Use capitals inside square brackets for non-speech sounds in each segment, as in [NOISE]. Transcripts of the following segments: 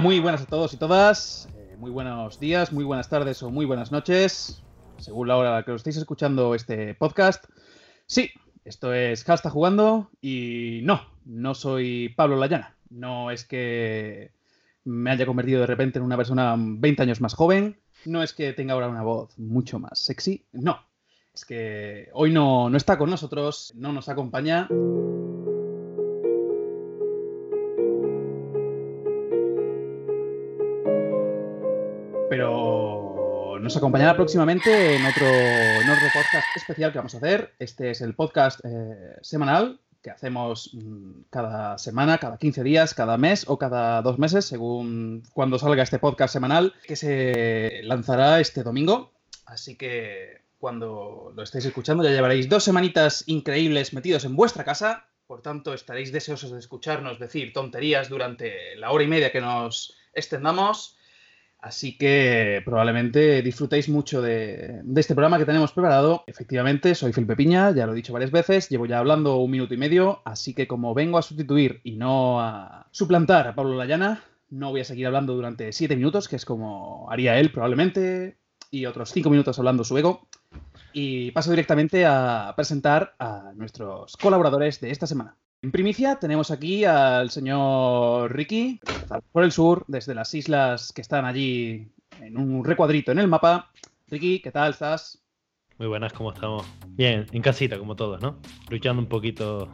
Muy buenas a todos y todas. Eh, muy buenos días, muy buenas tardes o muy buenas noches, según la hora a la que lo estéis escuchando este podcast. Sí, esto es Hasta Jugando y no, no soy Pablo Layana. No es que me haya convertido de repente en una persona 20 años más joven. No es que tenga ahora una voz mucho más sexy. No, es que hoy no, no está con nosotros, no nos acompaña. Pero nos acompañará próximamente en otro, podcast especial que vamos a hacer. Este es el podcast eh, semanal que hacemos mm, cada semana, cada 15 días, cada mes o cada dos meses, según cuando salga este podcast semanal, que se lanzará este domingo. Así que cuando lo estéis escuchando ya llevaréis dos semanitas increíbles metidos en vuestra casa. Por tanto, estaréis deseosos de escucharnos decir tonterías durante la hora y media que nos extendamos. Así que probablemente disfrutéis mucho de, este programa que tenemos preparado. Efectivamente, soy Felipe Piña, ya lo he dicho varias veces, llevo ya hablando un minuto y medio, así que como vengo a sustituir y no a suplantar a Pablo Layana, no voy a seguir hablando durante siete minutos, que es como haría él probablemente, y otros cinco minutos hablando su ego. Y paso directamente a presentar a nuestros colaboradores de esta semana. En primicia tenemos aquí al señor Ricky, por el sur, desde las islas que están allí en un recuadrito en el mapa. Ricky, ¿qué tal estás? Muy buenas, ¿cómo estamos? Bien, en casita, como todos, ¿no? Luchando un poquito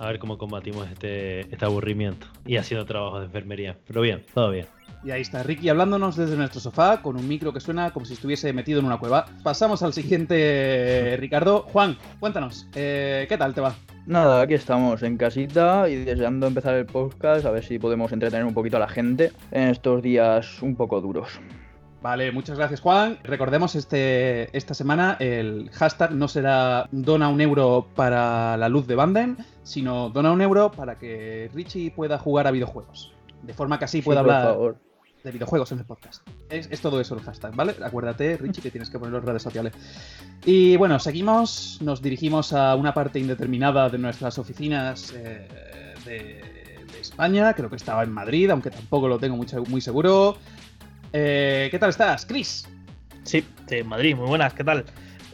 a ver cómo combatimos este, este aburrimiento y haciendo trabajo de enfermería. Pero bien, todo bien. Y ahí está Ricky hablándonos desde nuestro sofá con un micro que suena como si estuviese metido en una cueva. Pasamos al siguiente, [LAUGHS] Ricardo. Juan, cuéntanos, eh, ¿qué tal te va? Nada, aquí estamos en casita y deseando empezar el podcast a ver si podemos entretener un poquito a la gente en estos días un poco duros. Vale, muchas gracias Juan. Recordemos este, esta semana el hashtag no será dona un euro para la luz de Banden, sino dona un euro para que Richie pueda jugar a videojuegos. De forma que así pueda hablar de videojuegos en el podcast. Es, todo eso el hashtag, ¿vale? Acuérdate, Richie, que tienes que ponerlo en redes sociales. Y bueno, seguimos, nos dirigimos a una parte indeterminada de nuestras oficinas eh, de, España. Creo que estaba en Madrid, aunque tampoco lo tengo muy, muy seguro. Eh, ¿Qué tal estás, Chris? Sí, de Madrid, muy buenas, ¿qué tal?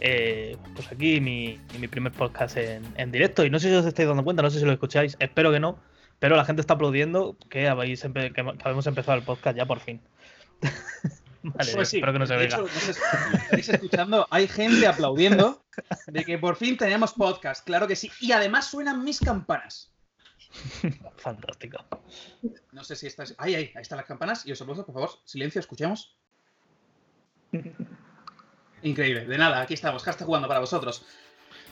Eh, pues aquí mi, mi primer podcast en, directo y no sé si os estáis dando cuenta, no sé si lo escucháis, espero que no, pero la gente está aplaudiendo que, habéis que, habemos empezado el podcast ya por fin. [LAUGHS] vale, pues espero que no se vea. estáis escuchando, hay gente aplaudiendo de que por fin tenemos podcast, claro que sí, y además suenan mis campanas. [LAUGHS] Fantástico. No sé si estás. Ahí, ahí, ahí están las campanas. Y os aplauso, por favor, silencio, escuchemos. [LAUGHS] Increíble, de nada, aquí estamos, está jugando para vosotros.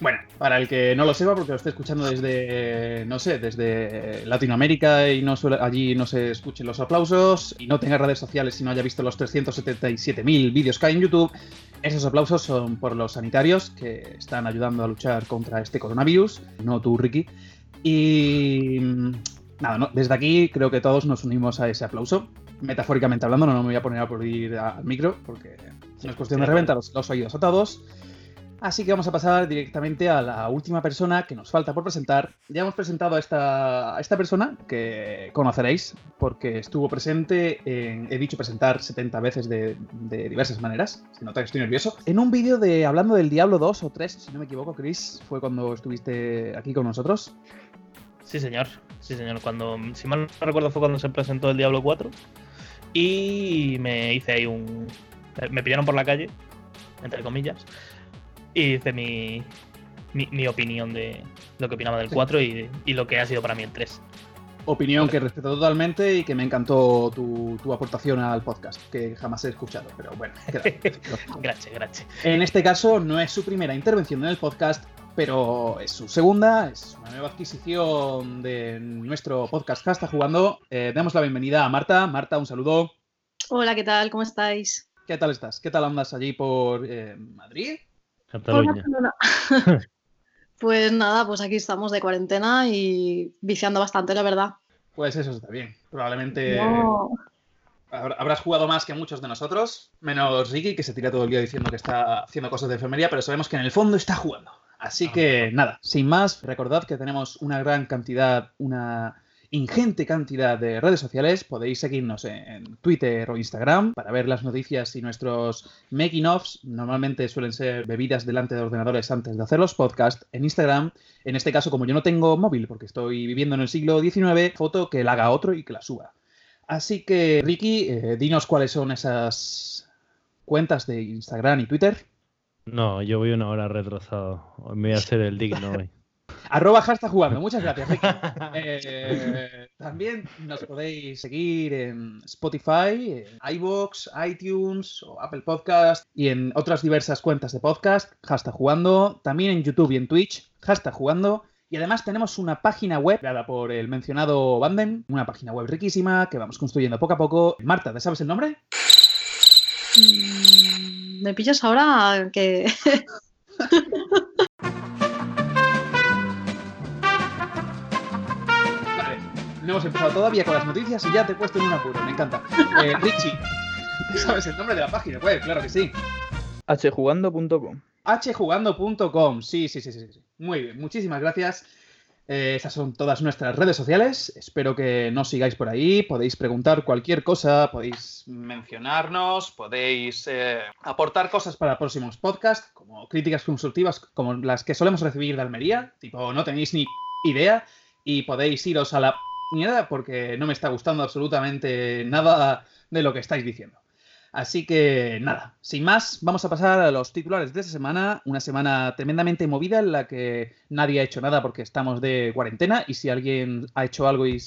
Bueno, para el que no lo sepa, porque lo esté escuchando desde, no sé, desde Latinoamérica y no allí no se escuchen los aplausos y no tenga redes sociales y no haya visto los 377.000 vídeos que hay en YouTube, esos aplausos son por los sanitarios que están ayudando a luchar contra este coronavirus, no tú, Ricky. Y nada, desde aquí creo que todos nos unimos a ese aplauso. Metafóricamente hablando, no me voy a poner a aplaudir al micro porque no es cuestión de reventar los, oídos a todos. Así que vamos a pasar directamente a la última persona que nos falta por presentar. Ya hemos presentado a esta, esta persona que conoceréis porque estuvo presente en, he dicho presentar 70 veces de, diversas maneras, se nota que estoy nervioso, en un vídeo de hablando del Diablo 2 o 3, si no me equivoco, Chris, fue cuando estuviste aquí con nosotros. Sí, señor. Sí, señor. Cuando, si mal no recuerdo, fue cuando se presentó el Diablo 4. Y me hice ahí un. Me pillaron por la calle, entre comillas. Y hice mi, mi, opinión de lo que opinaba del 4 y, lo que ha sido para mí el 3. Opinión que respeto totalmente y que me encantó tu, tu, aportación al podcast, que jamás he escuchado, pero bueno. [LAUGHS] gracias, gracias. En este caso no es su primera intervención en el podcast, pero es su segunda, es una nueva adquisición de nuestro podcast está Jugando. Eh, damos la bienvenida a Marta. Marta, un saludo. Hola, ¿qué tal? ¿Cómo estáis? ¿Qué tal estás? ¿Qué tal andas allí por eh, Madrid? Cataluña. [LAUGHS] pues nada, pues aquí estamos de cuarentena y viciando bastante, la verdad. Pues eso está bien. Probablemente habrás jugado más que muchos de nosotros, menos Ricky, que se tira todo el día diciendo que está haciendo cosas de enfermería, pero sabemos que en el fondo está jugando. Así que nada, sin más, recordad que tenemos una gran cantidad, una ingente cantidad de redes sociales. Podéis seguirnos en Twitter o Instagram para ver las noticias y nuestros making offs. Normalmente suelen ser bebidas delante de ordenadores antes de hacer los podcasts. En Instagram, en este caso, como yo no tengo móvil porque estoy viviendo en el siglo XIX, foto que la haga otro y que la suba. Así que, Ricky, eh, dinos cuáles son esas cuentas de Instagram y Twitter. No, yo voy una hora retrasado. Hoy me voy a hacer el digno [LAUGHS] hoy. Arroba hashtag jugando. Muchas gracias, Ricky. [LAUGHS] Eh, también nos podéis seguir en Spotify, en iVoox, iTunes o Apple Podcast y en otras diversas cuentas de podcast, hashtag jugando. También en YouTube y en Twitch, hashtag jugando. Y además tenemos una página web creada por el mencionado Banden, una página web riquísima que vamos construyendo poco a poco. Marta, ¿te sabes el nombre? Mm, Me pillas ahora que. [LAUGHS] no hemos empezado todavía con las noticias y ya te he puesto en un apuro, me encanta. Eh, Richie, ¿te sabes el nombre de la página web? Claro que sí. hjugando.com. hjugando.com. Sí, sí, sí, sí, sí. Muy bien, muchísimas gracias. Eh, esas son todas nuestras redes sociales. Espero que nos sigáis por ahí. Podéis preguntar cualquier cosa, podéis mencionarnos, podéis eh, aportar cosas para próximos podcasts, como críticas constructivas como las que solemos recibir de Almería. Tipo, no tenéis ni idea y podéis iros a la mierda porque no me está gustando absolutamente nada de lo que estáis diciendo. Así que nada, sin más, vamos a pasar a los titulares de esta semana. Una semana tremendamente movida en la que nadie ha hecho nada porque estamos de cuarentena y si alguien ha hecho algo y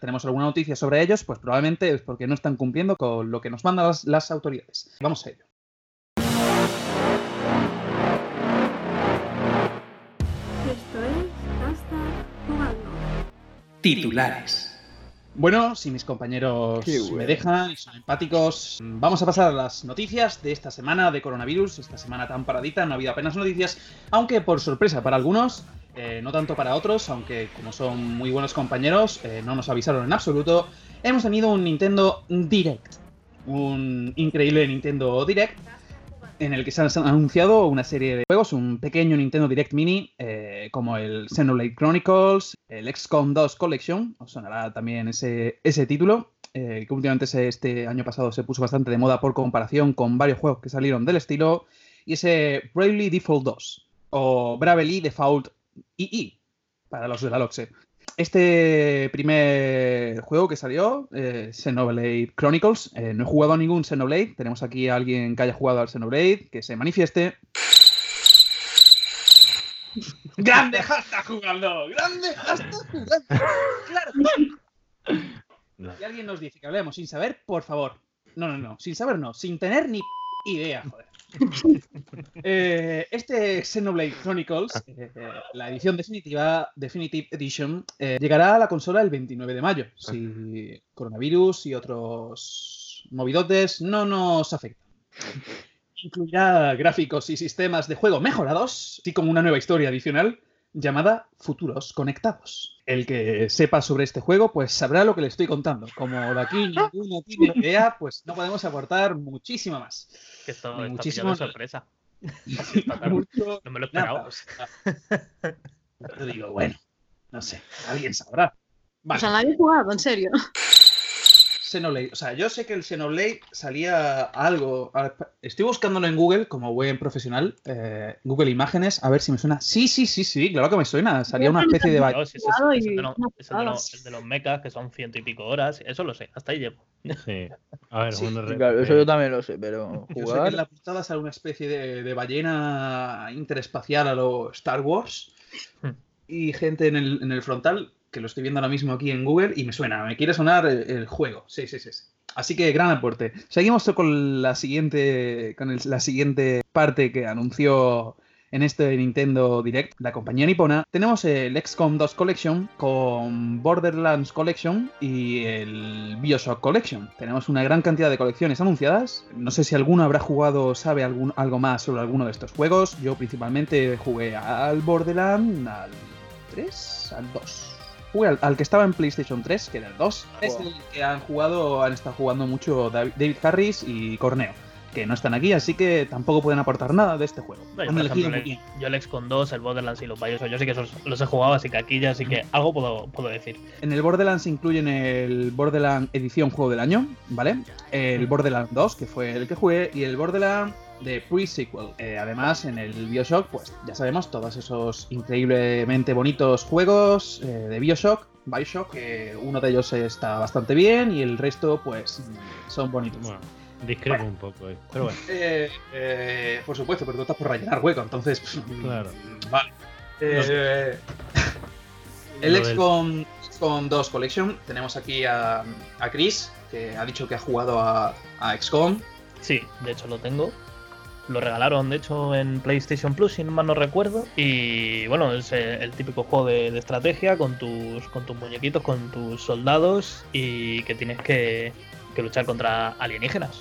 tenemos alguna noticia sobre ellos, pues probablemente es porque no están cumpliendo con lo que nos mandan las autoridades. Vamos a ello. Titulares. Bueno, si mis compañeros me dejan y son empáticos, vamos a pasar a las noticias de esta semana de coronavirus, esta semana tan paradita, no ha habido apenas noticias, aunque por sorpresa para algunos, eh, no tanto para otros, aunque como son muy buenos compañeros, eh, no nos avisaron en absoluto, hemos tenido un Nintendo Direct, un increíble Nintendo Direct en el que se han anunciado una serie de juegos, un pequeño Nintendo Direct Mini, eh, como el Xenoblade Chronicles, el XCOM 2 Collection, os sonará también ese, ese título, eh, que últimamente este año pasado se puso bastante de moda por comparación con varios juegos que salieron del estilo, y ese Bravely Default 2, o Bravely Default II, para los de la LOXE. Este primer juego que salió, eh, Xenoblade Chronicles, eh, no he jugado a ningún Xenoblade. Tenemos aquí a alguien que haya jugado al Xenoblade, que se manifieste. ¡Grande hashtag jugando! ¡Grande hashtag jugando! ¡Claro! No. Si alguien nos dice que hablemos sin saber, por favor. No, no, no. Sin saber, no. Sin tener ni idea, [LAUGHS] joder. Eh, este Xenoblade Chronicles, eh, eh, la edición definitiva, Definitive Edition, eh, llegará a la consola el 29 de mayo, si coronavirus y otros movidotes no nos afectan. Incluirá gráficos y sistemas de juego mejorados, así como una nueva historia adicional llamada Futuros Conectados. El que sepa sobre este juego, pues sabrá lo que le estoy contando. Como de aquí [LAUGHS] ninguno tiene idea, pues no podemos aportar muchísimo más. Que esto está muchísimo de sorpresa. [LAUGHS] Mucho No me lo nada, esperaba. o sea, yo digo, bueno, no sé, alguien sabrá. Vale, O sea, nadie ha jugado, en serio. Xenoblade. O sea, yo sé que el Xenoblade salía algo. Estoy buscándolo en Google como buen profesional. eh, Google Imágenes, a ver si me suena. Sí, sí, sí, sí, claro que me suena. Salía una especie de. No, sí, sí, Jugado sí, es el de los- es el de los- patadas. el de los mechas, que son ciento y pico horas. Eso lo sé, hasta ahí llego. Sí. A ver, [LAUGHS] Sí. Claro, eso yo también lo sé, pero [LAUGHS] Yo sé que jugar. en la portada sale una especie de, de ballena interespacial a lo Star Wars. Hmm. Y gente en el, en el frontal, que lo estoy viendo ahora mismo aquí en Google, y me suena, me quiere sonar el, juego. Sí, sí, sí. sí. Así que gran aporte. Seguimos con la siguiente, con la siguiente parte que anunció en este Nintendo Direct la compañía nipona. Tenemos el XCOM 2 Collection con Borderlands Collection y el Bioshock Collection. Tenemos una gran cantidad de colecciones anunciadas. No sé si alguno habrá jugado o sabe algún, algo más sobre alguno de estos juegos. Yo principalmente jugué al Borderlands, al 3, al 2. Jugué al, al que estaba en PlayStation 3, que era el 2. Es Wow. el que han jugado, han estado jugando mucho Dav- David Harris y Corneo. que no están aquí, así que tampoco pueden aportar nada de este juego. Bueno, Han elegido ejemplo, muy bien. yo el XCOM 2, el Borderlands y los Bioshock, yo sí que esos los he jugado, así que aquí ya sí que algo puedo, puedo decir. En el Borderlands se incluyen el Borderlands Edición Juego del Año, ¿vale? El Borderlands 2, que fue el que jugué, y el Borderlands de pre-sequel. Eh, además, en el Bioshock, pues ya sabemos, todos esos increíblemente bonitos juegos eh, de Bioshock, Bioshock, que uno de ellos está bastante bien y el resto, pues, mm, son bonitos. Bueno, discrepo un poco. Pero bueno, Eh, eh, por supuesto, pero tú estás por rellenar hueco, entonces. Claro. Vale. Eh, [LAUGHS] el XCOM, XCOM 2 Collection, tenemos aquí a, a Chris, que ha dicho que ha jugado a, a XCOM. Sí, de hecho lo tengo. Lo regalaron, de hecho, en PlayStation Plus, si no mal no recuerdo. Y bueno, es el típico juego de, estrategia con tus, con tus muñequitos, con tus soldados y que tienes que, luchar contra alienígenas.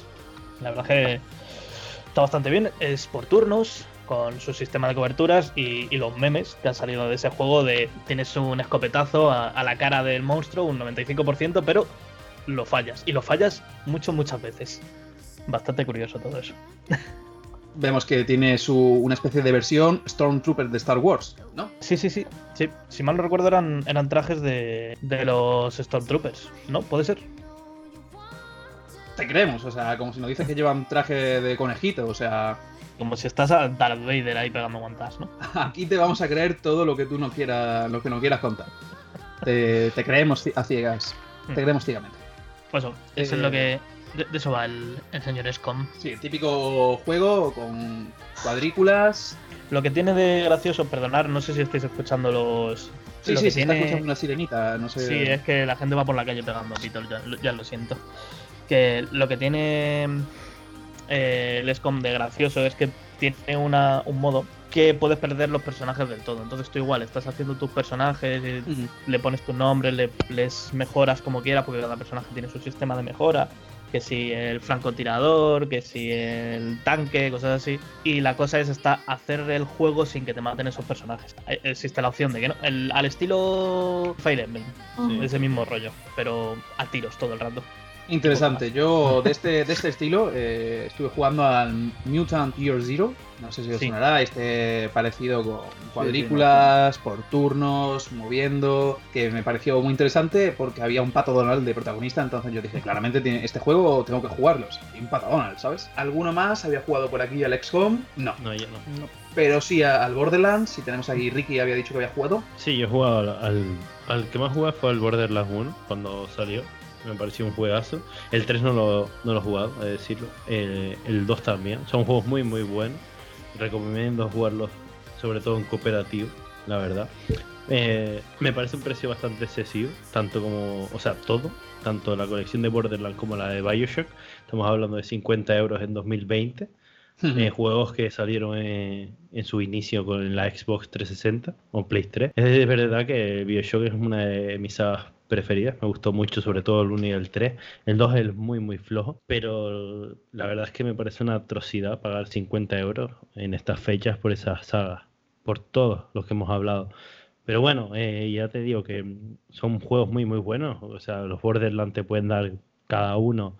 La verdad que está bastante bien. Es por turnos, con su sistema de coberturas y, y los memes que han salido de ese juego de tienes un escopetazo a, a la cara del monstruo, un 95%, pero lo fallas. Y lo fallas mucho, muchas veces. Bastante curioso todo eso. [LAUGHS] Vemos que tiene su, una especie de versión Stormtrooper de Star Wars, ¿no? Sí, sí, sí. sí. Si mal no recuerdo, eran, eran trajes de, de los Stormtroopers, ¿no? ¿Puede ser? Te creemos, o sea, como si nos dices que llevan traje de conejito, o sea, Como si estás a Darth Vader ahí pegando guantas, ¿no? [LAUGHS] aquí te vamos a creer todo lo que tú no quieras, lo que no quieras contar. Te, te creemos a ciegas, te creemos ciegamente. Pues eso, eso Eh, es lo que. De, de eso va el, el señor Scom. Sí, el típico juego con cuadrículas. Lo que tiene de gracioso, perdonar, no sé si estáis escuchando los. Sí, lo sí, que se está escuchando una sirenita, no sé. Sí, es que la gente va por la calle pegando pitos, ya, ya lo siento. Que lo que tiene eh, el SCOM de gracioso es que tiene una, un modo que puedes perder los personajes del todo. Entonces tú igual estás haciendo tus personajes, eh, le pones tu nombre, le, les mejoras como quieras, porque cada personaje tiene su sistema de mejora. Que si el francotirador, que si el tanque, cosas así. Y la cosa es está hacer el juego sin que te maten esos personajes. Eh, Existe la opción de que no. El- al estilo Fire Emblem Ujú. ese mismo rollo, pero a tiros todo el rato. Interesante. Yo de este, de este estilo eh, estuve jugando al Mutant Year Zero. No sé si os Sí. sonará. Este parecido con cuadrículas, por turnos, moviendo. Que me pareció muy interesante porque había un pato Donald de protagonista. Entonces yo dije, claramente tiene- este juego tengo que jugarlo. Y un pato Donald, ¿sabes? ¿Alguno más había jugado por aquí al XCOM? No. no, no. Pero sí al Borderlands. Si tenemos aquí Ricky había dicho que había jugado. Sí, yo he jugado al, al, al que más jugué fue al Borderlands 1 cuando salió. Me pareció un juegazo. El 3 no lo, no lo he jugado, a decirlo. El, el 2 también. Son juegos muy, muy buenos. Recomiendo jugarlos, sobre todo en cooperativo, la verdad. Eh, me parece un precio bastante excesivo, tanto como, o sea, todo, tanto la colección de Borderlands como la de Bioshock. Estamos hablando de 50 euros en 2020 eh, juegos que salieron en, en su inicio con la Xbox 360 o Play 3. Es verdad que Bioshock es una de mis sagas preferidas, me gustó mucho, sobre todo el 1 y el 3. El 2 es muy, muy flojo, pero la verdad es que me parece una atrocidad pagar 50 euros en estas fechas por esas sagas, por todos los que hemos hablado. Pero bueno, eh, ya te digo que son juegos muy, muy buenos. O sea, los Borderlands te pueden dar cada uno,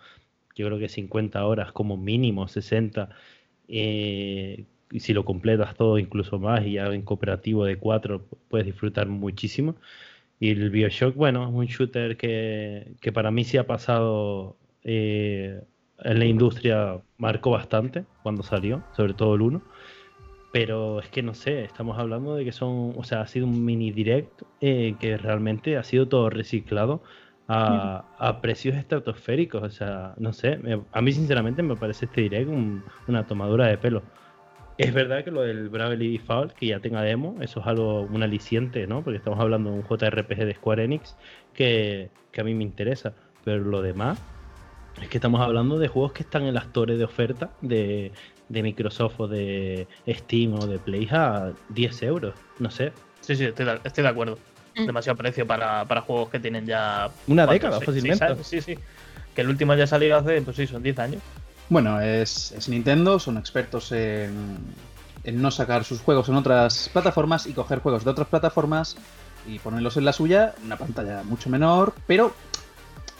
yo creo que 50 horas como mínimo, 60. Eh, y si lo completas todo, incluso más, y ya en cooperativo de 4 puedes disfrutar muchísimo. Y el Bioshock, bueno, es un shooter que, que para mí sí ha pasado eh, en la industria, marcó bastante cuando salió, sobre todo el 1. Pero es que no sé, estamos hablando de que son, o sea, ha sido un mini direct eh, que realmente ha sido todo reciclado a, precios estratosféricos. O sea, no sé, a mí sinceramente me parece este direct un- una tomadura de pelo. Es verdad que lo del Bravely Default, que ya tenga demo, eso es algo, un aliciente, ¿no? Porque estamos hablando de un JRPG de Square Enix que, que a mí me interesa. Pero lo demás, es que estamos hablando de juegos que están en las torres de oferta de, de Microsoft o de Steam o de Play a 10 euros. No sé. Sí, sí, estoy de, estoy de acuerdo. Mm. Demasiado precio para, para juegos que tienen ya. Una década, Sí, fácilmente. Sí, sí, sí. Que el último ya salió hace, pues sí, son 10 años. Bueno, es, es Nintendo, son expertos en, en no sacar sus juegos en otras plataformas y coger juegos de otras plataformas y ponerlos en la suya, una pantalla mucho menor, pero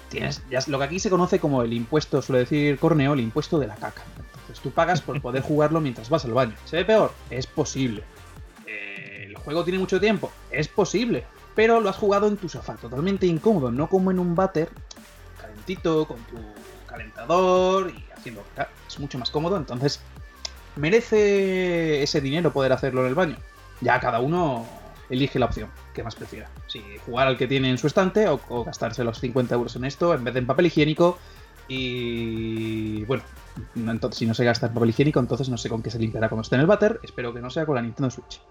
tienes ya lo que aquí se conoce como el impuesto, suele decir Corneo, el impuesto de la caca. Entonces tú pagas por poder [LAUGHS] jugarlo mientras vas al baño. ¿Se ve peor? Es posible. Eh, ¿El juego tiene mucho tiempo? Es posible. Pero lo has jugado en tu sofá, totalmente incómodo, no como en un váter calentito, con tu calentador y haciendo. Es mucho más cómodo, entonces merece ese dinero poder hacerlo en el baño. Ya cada uno elige la opción que más prefiera. Si jugar al que tiene en su estante o, o gastarse los 50 euros en esto en vez de en papel higiénico. Y bueno, no- entonces, si no se gasta en papel higiénico, entonces no sé con qué se limpiará cuando esté en el váter. Espero que no sea con la Nintendo Switch.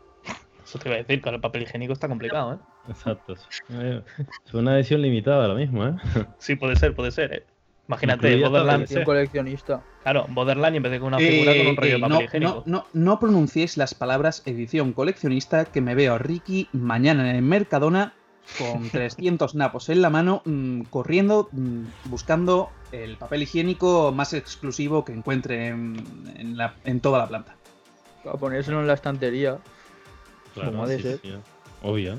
Eso te iba a decir, con el papel higiénico está complicado, ¿eh? Exacto. Eh, Es una edición limitada lo mismo, ¿eh? Sí, puede ser, puede ser, ¿eh? Imagínate, Borderlands. Edición coleccionista. Claro, Borderlands y empecé con una figura con un Eh, rollo de eh, papel no, higiénico. no, no, no pronunciéis las palabras edición coleccionista que me veo a Ricky mañana en el Mercadona con [LAUGHS] 300 napos en la mano, mm, corriendo, mm, buscando el papel higiénico más exclusivo que encuentre en, en la- en toda la planta. Para ponérselo en la estantería. Claro, Como ha de sí, ser. sí, Obvio.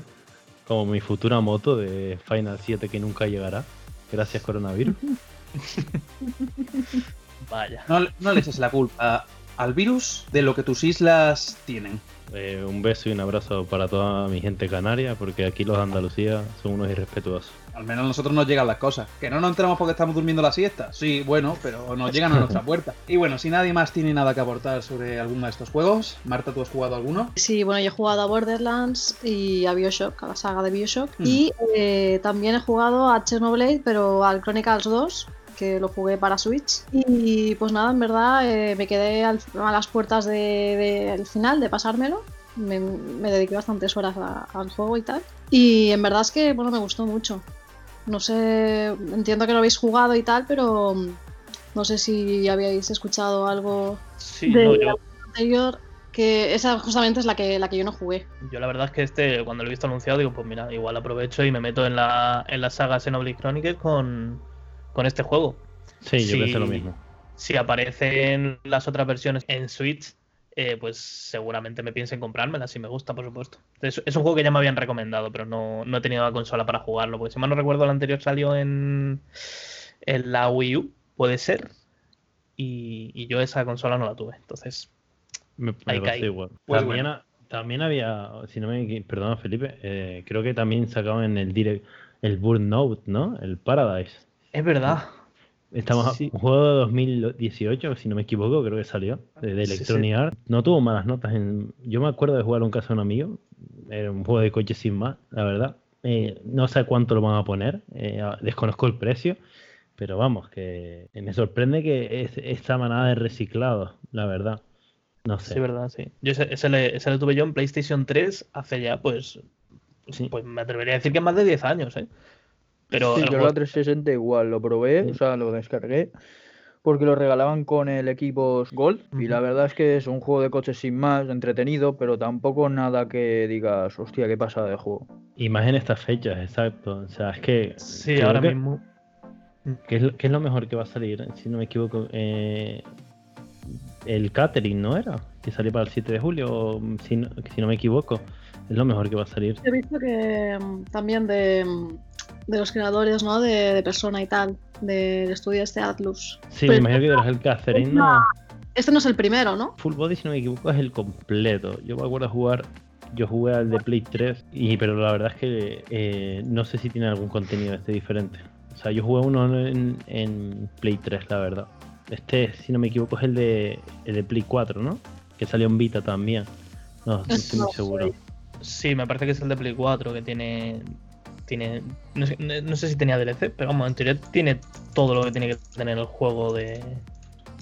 Como mi futura moto de Final 7 que nunca llegará. Gracias coronavirus. [LAUGHS] [LAUGHS] Vaya. No, no le eches la culpa al virus de lo que tus islas tienen. Eh, un beso y un abrazo para toda mi gente canaria, porque aquí los de Andalucía son unos irrespetuosos. Al menos a nosotros nos llegan las cosas. Que no nos enteramos porque estamos durmiendo la siesta. Sí, bueno, pero nos llegan a nuestra [LAUGHS] puerta. Y bueno, si nadie más tiene nada que aportar sobre alguno de estos juegos, Marta, ¿tú has jugado alguno? Sí, bueno, yo he jugado a Borderlands y a Bioshock, a la saga de Bioshock. Mm. Y eh, también he jugado a Xenoblade, pero al Chronicles 2, que lo jugué para Switch. Y pues nada, en verdad eh, me quedé al- a las puertas de- del final, de pasármelo. Me, me dediqué bastantes horas a- al juego y tal. Y en verdad es que, bueno, me gustó mucho. No sé, entiendo que lo habéis jugado y tal, pero mm, no sé si habíais escuchado algo Sí, de no, la yo, anterior, que esa justamente es la que, la que yo no jugué. yo la verdad es que este, cuando lo he visto anunciado, digo, pues mira, igual aprovecho y me meto en la, en la saga Xenoblade Chronicles con, con este juego. Sí, yo Sí. pensé lo mismo. Si aparecen las otras versiones en Switch, eh, pues seguramente me piensen comprármela, si me gusta, por supuesto. Es, es un juego que ya me habían recomendado, pero no, no he tenido la consola para jugarlo, porque si mal no recuerdo, el anterior salió en, en la Wii U, puede ser. Y, y yo esa consola no la tuve, entonces Me, me caí. igual. Pues también, bueno. ha- también había, si no me perdona Felipe, eh, creo que también sacaban en el direct el Burnout, ¿no? El Paradise. Es verdad. Estamos Sí. un juego de 2018, si no me equivoco, creo que salió, de, Sí, Electronic Arts. No tuvo malas notas. En... Yo me acuerdo de jugar en casa de un amigo. Era un juego de coche sin más, la verdad. Eh, no sé cuánto lo van a poner, eh, desconozco el precio, pero vamos, que me sorprende que es, esta manada de reciclados, la verdad. No sé. Sí, verdad, sí. Yo ese, ese le, ese le tuve yo en PlayStation 3 hace ya, pues, Sí. pues me atrevería a decir que más de 10 años, ¿eh? Pero Sí, el yo juego- la 360 igual lo probé, Sí. o sea, lo descargué. Porque lo regalaban con el equipo Gold. Y la verdad es que es un juego de coches sin más, entretenido, pero tampoco nada que digas, hostia, qué pasa de juego. Y más en estas fechas, exacto. O sea, es que. sí, ahora que- mismo. ¿Qué es, lo- qué es lo mejor que va a salir? Si no me equivoco, eh, el catering, ¿no era? Que salió para el 7 de julio, o, mm, si no, si no me equivoco. Es lo mejor que va a salir. He visto que mm, también de, mm, de los creadores, ¿no? De, de Persona y tal, del estudio este Atlus. Sí, Pero- me imagino que era el catering, ¿no? Este no es el primero, ¿no? Full Body, si no me equivoco, es el completo. Yo me acuerdo jugar. Yo jugué al de Play 3, y, pero la verdad es que eh, no sé si tiene algún contenido este diferente. O sea, yo jugué uno en, en Play 3, la verdad. Este, si no me equivoco, es el de, el de Play 4, ¿no? Que salió en Vita también. No, no estoy muy seguro. Sí, me parece que es el de Play 4 que tiene. tiene no, sé, si tenía DLC, pero vamos, en teoría tiene todo lo que tiene que tener el juego de,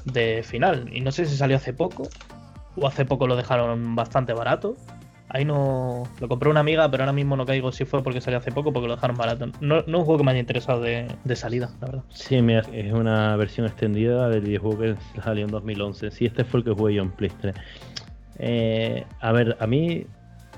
de final. Y no sé si salió hace poco o hace poco lo dejaron bastante barato. Ahí no. Lo compré una amiga, pero ahora mismo no caigo si fue porque salió hace poco porque lo dejaron barato. No, no es un juego que me haya interesado de, de salida, la verdad. Sí, mira, es una versión extendida del videojuego que salió en 2011. Sí, este fue el que jugué yo en Play 3. Eh, a ver, a mí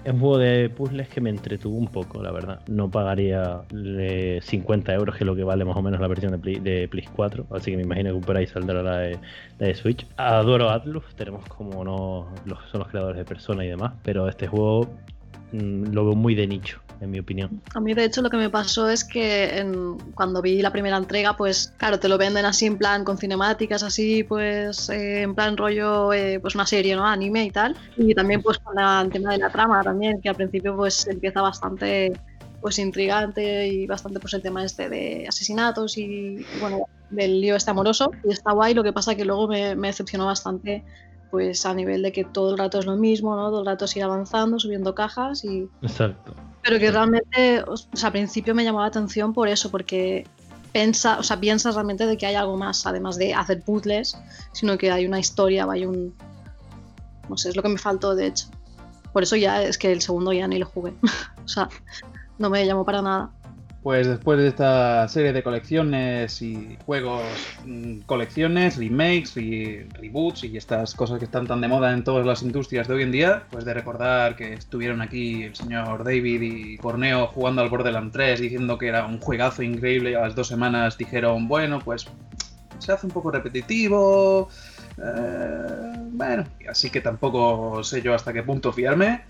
es un juego de puzzles que me entretuvo un poco, la verdad. No pagaría eh, 50 euros, que es lo que vale más o menos la versión de Play, de Play 4. Así que me imagino que por ahí saldrá la de, la de Switch. Adoro Atlus, tenemos como no son los creadores de Persona y demás. Pero este juego lo veo muy de nicho, en mi opinión. A mí, de hecho, lo que me pasó es que cuando vi la primera entrega, pues claro, te lo venden así en plan con cinemáticas, así, pues eh, en plan rollo, eh, pues una serie, ¿no? Anime y tal. Y también, pues con el tema de la trama también, que al principio, pues empieza bastante, pues intrigante y bastante, pues el tema este de asesinatos y, bueno, del lío este amoroso. Y está guay, lo que pasa que luego me, me decepcionó bastante. Pues a nivel de que todo el rato es lo mismo, ¿no? Todo el rato es ir avanzando, subiendo cajas y, Exacto. pero que realmente, o sea, al principio me llamó la atención por eso, porque pensa, o sea, piensas realmente de que hay algo más, además de hacer puzzles, sino que hay una historia, hay un... No sé, es lo que me faltó, de hecho. Por eso ya es que el segundo ya ni lo jugué. [LAUGHS] o sea, no me llamó para nada. Pues después de esta serie de colecciones y juegos, mm, colecciones, remakes y reboots y estas cosas que están tan de moda en todas las industrias de hoy en día, pues de recordar que estuvieron aquí el señor David y Corneo jugando al Borderlands 3 diciendo que era un juegazo increíble y a las dos semanas dijeron, bueno, pues se hace un poco repetitivo. eh, bueno, así que tampoco sé yo hasta qué punto fiarme.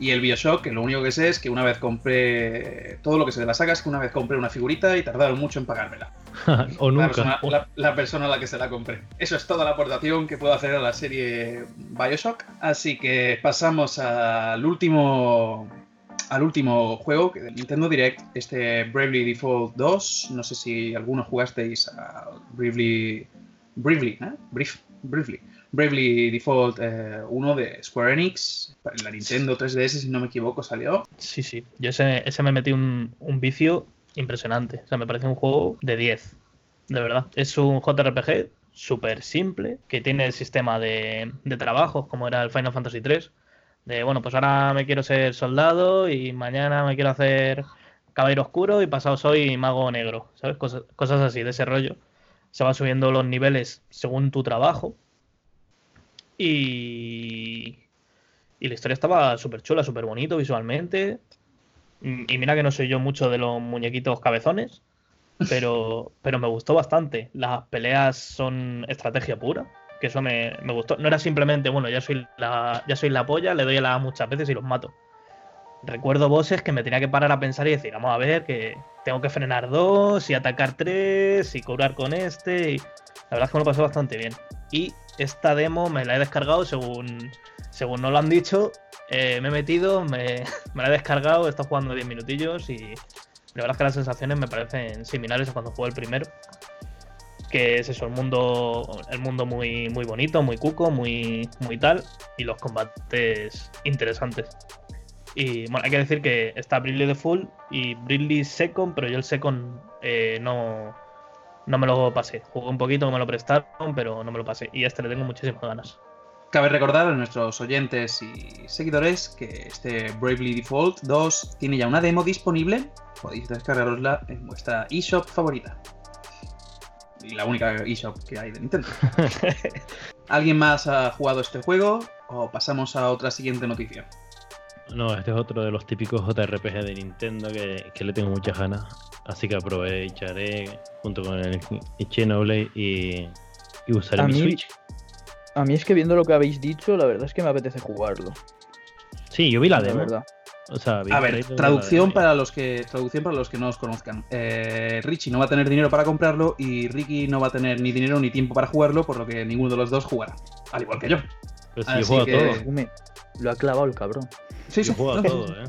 Y el Bioshock, que lo único que sé es que una vez compré. Todo lo que sé de la saga es que una vez compré una figurita y tardaron mucho en pagármela. [LAUGHS] o La nunca. persona, la- la persona a la que se la compré. Eso es toda la aportación que puedo hacer a la serie Bioshock. Así que pasamos al último. Al último juego que del Nintendo Direct, este Bravely Default 2. No sé si algunos jugasteis a Bravely. Bravely, ¿eh? Brief, Bravely. Bravely Default eh, 1 de Square Enix. En la Nintendo 3DS, si no me equivoco, salió. Sí, sí. Yo ese, ese me metí un, un vicio impresionante. O sea, me parece un juego de 10. De verdad. Es un JRPG súper simple, que tiene el sistema de, de trabajos, como era el Final Fantasy 3. De, bueno, pues ahora me quiero ser soldado y mañana me quiero hacer caballero oscuro y pasado soy mago negro. ¿Sabes? Cosas, cosas así, de ese rollo. Se van subiendo los niveles según tu trabajo. Y, y la historia estaba súper chula, súper bonito visualmente. Y mira que no soy yo mucho de los muñequitos cabezones, [LAUGHS] pero, pero me gustó bastante. Las peleas son estrategia pura, que eso me, me gustó. No era simplemente, bueno, ya soy la, ya soy la polla, le doy a la muchas veces y los mato. Recuerdo bosses que me tenía que parar a pensar y decir, vamos a ver, que tengo que frenar dos y atacar tres y curar con este. Y la verdad es que me lo pasé bastante bien. Y esta demo me la he descargado según, según nos lo han dicho. eh, me he metido, me, [LAUGHS] me la he descargado, he estado jugando 10 minutillos y la verdad es que las sensaciones me parecen similares a cuando jugué el primero. Que es eso, el mundo, el mundo muy, muy bonito, muy cuco, muy, muy tal, y los combates interesantes. Y bueno, hay que decir que está Brilly the Full y Brilly Second, pero yo el Second eh, no, no me lo pasé. Jugué un poquito, me lo prestaron, pero no me lo pasé. Y a este le tengo muchísimas ganas. Cabe recordar a nuestros oyentes y seguidores que este Bravely Default 2 tiene ya una demo disponible. Podéis descargarosla en vuestra eShop favorita. Y la única eShop que hay de Nintendo. [LAUGHS] ¿Alguien más ha jugado este juego? ¿O pasamos a otra siguiente noticia? No, este es otro de los típicos JRPG de Nintendo que, que le tengo muchas ganas. Así que aprovecharé junto con el Xenoblade y, y usaré A mi mí- Switch. A mí es que viendo lo que habéis dicho, la verdad es que me apetece jugarlo. Sí, yo vi la La demo. verdad. O sea, vi A ver, traducción para los que traducción para los que no os conozcan. Eh, Richie no va a tener dinero para comprarlo y Ricky no va a tener ni dinero ni tiempo para jugarlo, por lo que ninguno de los dos jugará. Al igual que yo. Pero si así yo juego a que- todo. Lo ha clavado el cabrón. Sí, Yo juego a todo, ¿eh?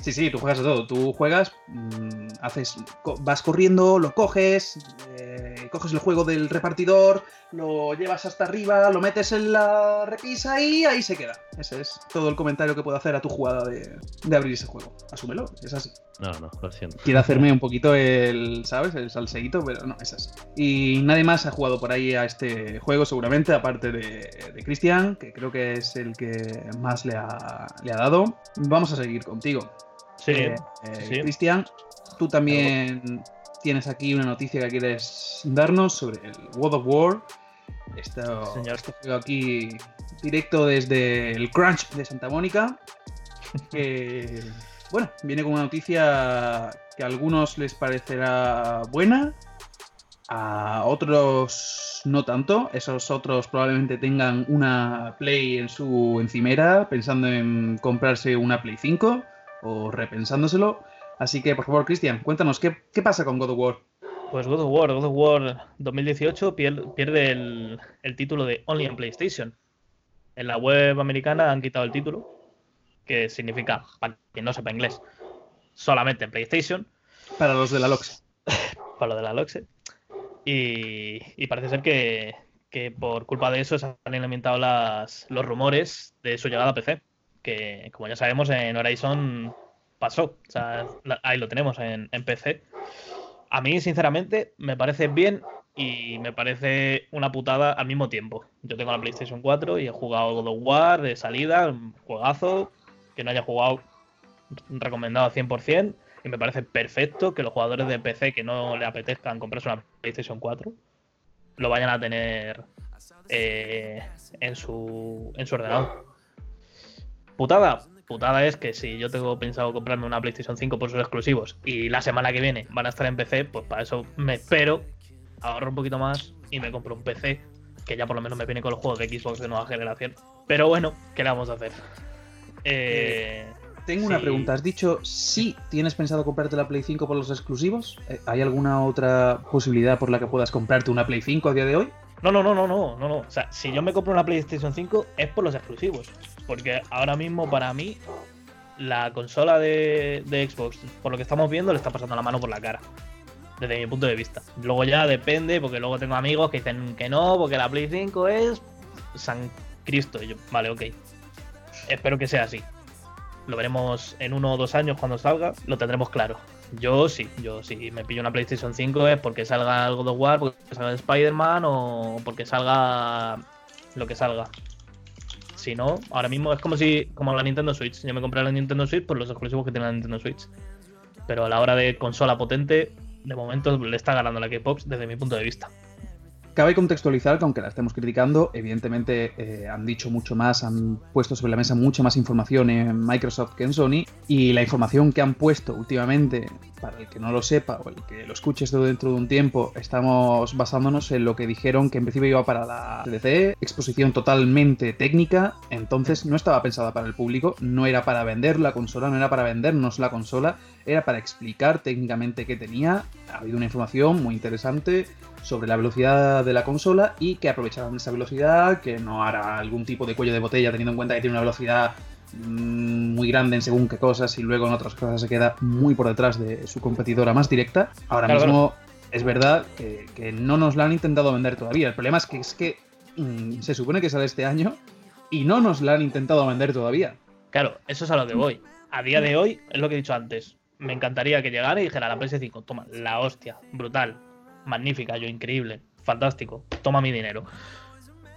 Sí, sí, tú juegas a todo. Tú juegas, mm, haces, co- vas corriendo, lo coges, eh, coges el juego del repartidor, lo llevas hasta arriba, lo metes en la repisa y ahí se queda. Ese es todo el comentario que puedo hacer a tu jugada de, de abrir ese juego. Asúmelo, es así. No, no, lo siento. Quiero hacerme un poquito el, ¿sabes? El salseíto, pero no, es así. Y nadie más ha jugado por ahí a este juego, seguramente, aparte de, de Cristian, que creo que es el que más le ha, le ha dado. Vamos a seguir contigo. Sí, Eh, eh, sí. Cristian, tú también tienes aquí una noticia que quieres darnos sobre el World of War. Esto, Señor. juego aquí directo desde el Crunch de Santa Mónica. Que, bueno, viene con una noticia que a algunos les parecerá buena A otros no tanto. Esos otros probablemente tengan una Play en su encimera, pensando en comprarse una Play 5 o repensándoselo. Así que, por favor, Cristian, cuéntanos, ¿qué, pasa con God of War? Pues God of War, God of War 2018 pier- pierde el, el título de Only en PlayStation. En la web americana han quitado el título, que significa, para quien no sepa inglés, solamente en PlayStation, Para los de la LOX. [LAUGHS] para lo de la LOXE. Y, y parece ser que, que por culpa de eso se han alimentado las, los rumores de su llegada a PC. Que, como ya sabemos, en Horizon pasó. O sea, ahí lo tenemos en, en PC. A mí, sinceramente, me parece bien y me parece una putada al mismo tiempo. Yo tengo la PlayStation 4 y he jugado God of War de salida, un juegazo. Que no haya jugado recomendado al 100%. Y me parece perfecto que los jugadores de PC que no le apetezcan comprarse una PlayStation 4 lo vayan a tener eh, en, su, en su ordenador. Putada. Putada es que si yo tengo pensado comprarme una PlayStation 5 por sus exclusivos y la semana que viene van a estar en PC, pues para eso me espero, ahorro un poquito más y me compro un PC que ya por lo menos me viene con los juegos de Xbox de nueva generación. Pero bueno, ¿qué le vamos a hacer? Eh, Tengo una Sí. pregunta. ¿Has dicho si tienes pensado comprarte la Play 5 por los exclusivos? Eh, ¿Hay alguna otra posibilidad por la que puedas comprarte una Play 5 a día de hoy? No, no, no, no, no, no, no. O sea, si yo me compro una PlayStation 5 es por los exclusivos. Porque ahora mismo para mí la consola de, de Xbox, por lo que estamos viendo, le está pasando la mano por la cara. Desde mi punto de vista. Luego ya depende, porque luego tengo amigos que dicen que no, porque la Play 5 es San Cristo. Y yo, vale, ok. Espero que sea así. Lo veremos en uno o dos años cuando salga, lo tendremos claro. Yo sí, yo sí me pillo una PlayStation 5 es porque salga el God of War, porque salga Spider-Man o porque salga lo que salga. Si no, ahora mismo es como si, como la Nintendo Switch. Yo me compré la Nintendo Switch por los exclusivos que tiene la Nintendo Switch. Pero a la hora de consola potente, de momento le está ganando la Xbox desde mi punto de vista. Cabe contextualizar que aunque la estemos criticando, evidentemente eh, han dicho mucho más, han puesto sobre la mesa mucha más información en Microsoft que en Sony y la información que han puesto últimamente, para el que no lo sepa o el que lo escuche esto dentro de un tiempo, estamos basándonos en lo que dijeron que en principio iba para la CDC, exposición totalmente técnica, entonces no estaba pensada para el público, no era para vender la consola, no era para vendernos la consola, era para explicar técnicamente qué tenía, ha habido una información muy interesante sobre la velocidad de la consola y que aprovecharán esa velocidad, que no hará algún tipo de cuello de botella teniendo en cuenta que tiene una velocidad muy grande en según qué cosas y luego en otras cosas se queda muy por detrás de su competidora más directa. Ahora Claro, mismo es verdad que, que no nos la han intentado vender todavía. El problema es que es que mm, se supone que sale este año y no nos la han intentado vender todavía. Claro, eso es a lo que voy. A día de hoy, es lo que he dicho antes. Me encantaría que llegara y dijera la PS5, toma, la hostia, brutal, magnífica, yo increíble, fantástico, toma mi dinero.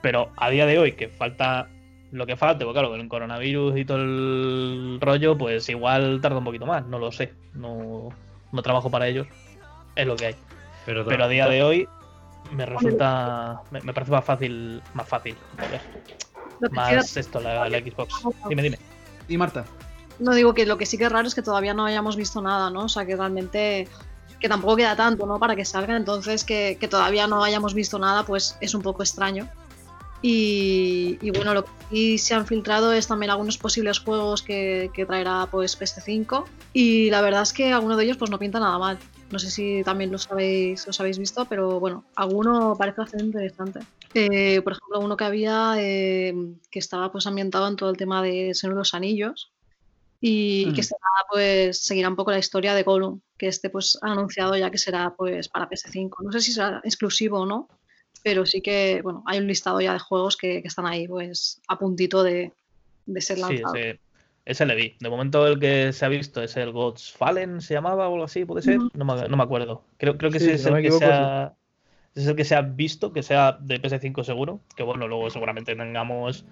Pero a día de hoy, que falta lo que falte, porque claro, con el coronavirus y todo el rollo, pues igual tarda un poquito más, no lo sé. No, no trabajo para ellos, es lo que hay. Pero, Pero a día de hoy me resulta, me, me parece más fácil, más fácil, joder, más esto, la, la Xbox. Dime, dime. Y Marta, no digo que lo que sí que es raro es que todavía no hayamos visto nada, ¿no? O sea, que realmente que tampoco queda tanto, ¿no? Para que salga, entonces que, que todavía no hayamos visto nada, pues es un poco extraño. Y, y bueno, lo que sí se han filtrado es también algunos posibles juegos que, que traerá pues PS5 y la verdad es que alguno de ellos pues no pinta nada mal. No sé si también los habéis, los habéis visto, pero bueno, alguno parece bastante interesante. Eh, por ejemplo, uno que había eh, que estaba pues ambientado en todo el tema de Señor de los Anillos y Mm. que será pues seguirá un poco la historia de Gollum, que este pues ha anunciado ya que será pues para PS5. No sé si será exclusivo o no, pero sí que bueno, hay un listado ya de juegos que, que están ahí pues a puntito de, de ser Sí, lanzados. ese, ese le vi. De momento el que se ha visto es el Gods Fallen, se llamaba o algo así, ¿puede ser? No me, no me acuerdo. Creo, creo que Sí, ese es no el me que se ha, ese es el que se ha visto, que sea de PS5 seguro. Que bueno, luego seguramente tengamos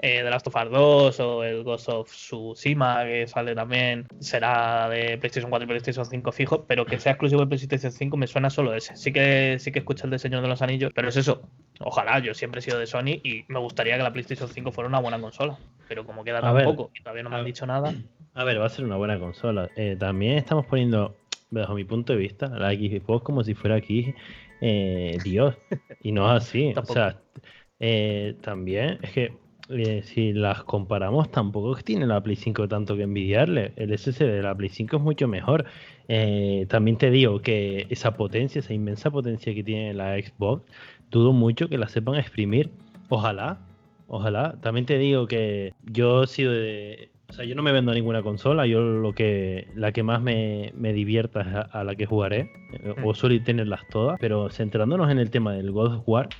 eh, The Last of Us 2 o el Ghost of Tsushima, que sale también. Será de PlayStation 4 y PlayStation 5 fijo, pero que sea exclusivo de PlayStation 5 me suena solo ese. Sí que, sí que escucho el de Señor de los Anillos, pero es eso. Ojalá, yo siempre he sido de Sony y me gustaría que la PlayStation 5 fuera una buena consola. Pero como queda tan poco y todavía no me han dicho nada. A ver, va a ser una buena consola. Eh, también estamos poniendo, bajo mi punto de vista, la Xbox como si fuera aquí eh, Dios. Y no es así. o sea, [LAUGHS] eh, también es que eh, si las comparamos, tampoco es que tiene la Play 5 tanto que envidiarle. El SSD de la Play 5 es mucho mejor. Eh, también te digo que esa potencia, esa inmensa potencia que tiene la Xbox, dudo mucho que la sepan exprimir. Ojalá, ojalá. También te digo que yo he sido de. O sea, yo no me vendo ninguna consola, yo lo que la que más me, me divierta es a, a la que jugaré, eh, o Mm. suelo tenerlas todas, pero centrándonos en el tema del God of War,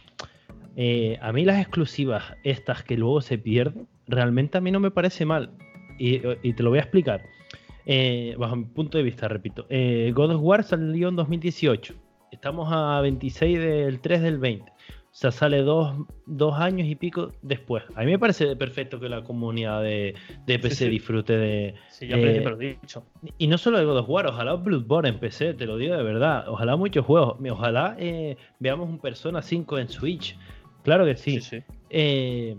eh, a mí las exclusivas estas que luego se pierden, realmente a mí no me parece mal. Y, y te lo voy a explicar. Eh, bajo mi punto de vista, repito. Eh, God of War salió en 2018. Estamos a 26 del 3 del 20. O sea, sale dos, dos años y pico después. A mí me parece perfecto que la comunidad de, de PC sí. disfrute de, Sí, yo al Eh, he dicho. y no solo de God of War, ojalá Bloodborne en PC, te lo digo de verdad. Ojalá muchos juegos. Ojalá eh, veamos un Persona 5 en Switch. Claro que sí. Sí, sí. Eh,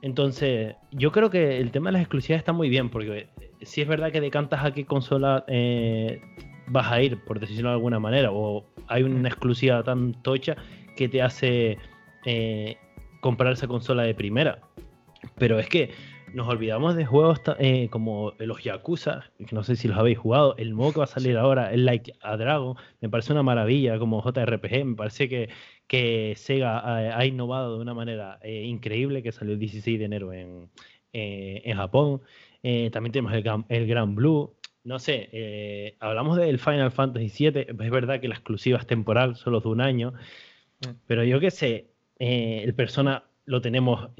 entonces, yo creo que el tema de las exclusivas está muy bien, porque si es verdad que decantas a qué consola eh, vas a ir, por decirlo de alguna manera, o hay una exclusiva tan tocha que te hace eh, comprar esa consola de primera. Pero es que nos olvidamos de juegos eh, como los Yakuza, que no sé si los habéis jugado, el modo que va a salir ahora, el Like a Dragon, me parece una maravilla como JRPG, me parece que, que Sega ha, ha innovado de una manera eh, increíble, que salió el 16 de enero en, eh, en Japón. Eh, también tenemos el, el Gran Blue. No sé, hablamos del Final Fantasy VII, es verdad que la exclusiva es temporal, solo de un año, Mm. pero yo qué sé, el Persona lo tenemos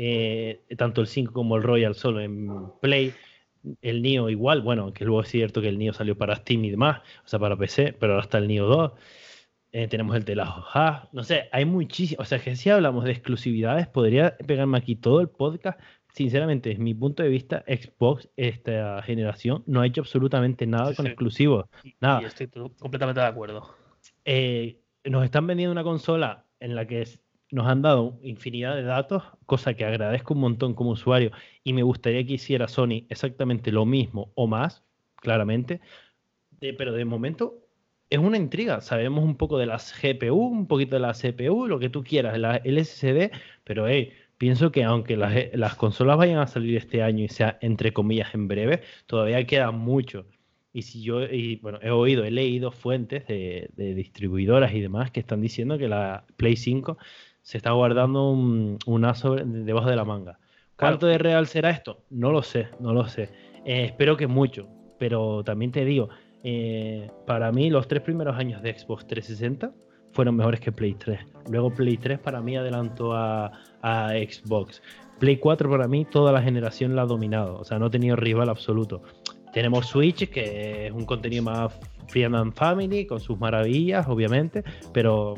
tanto el 5 como el Royal solo en Play. El Nio igual, bueno, que luego es cierto que el Nio salió para Steam y demás, o sea, para PC, pero ahora está el Nio 2. Eh, tenemos el Telajo no sé, hay muchísimo, o sea, que si hablamos de exclusividades, podría pegarme aquí todo el podcast. Sinceramente, desde mi punto de vista, Xbox, esta generación, no ha hecho absolutamente nada Sí, con sí. exclusivos. Nada. y estoy to- completamente de acuerdo. Eh, nos están vendiendo una consola en la que nos han dado infinidad de datos, cosa que agradezco un montón como usuario y me gustaría que hiciera Sony exactamente lo mismo o más, claramente. De- pero de momento es una intriga. Sabemos un poco de las GPU, un poquito de la CPU, lo que tú quieras, la, el SSD, pero hey, pienso que aunque las, las consolas vayan a salir este año y sea entre comillas en breve, todavía queda mucho. Y si yo, y, bueno, he oído, he leído fuentes de, de distribuidoras y demás que están diciendo que la Play 5 se está guardando un, un aso debajo de la manga. ¿Cuánto de real será esto? No lo sé, no lo sé. Eh, espero que mucho, pero también te digo, eh, para mí los tres primeros años de Xbox 360 fueron mejores que Play 3. Luego Play 3 para mí adelantó a, Xbox. Play 4 para mí toda la generación la ha dominado, o sea, no ha tenido rival absoluto. Tenemos Switch, que es un contenido más and Family, con sus maravillas, obviamente, pero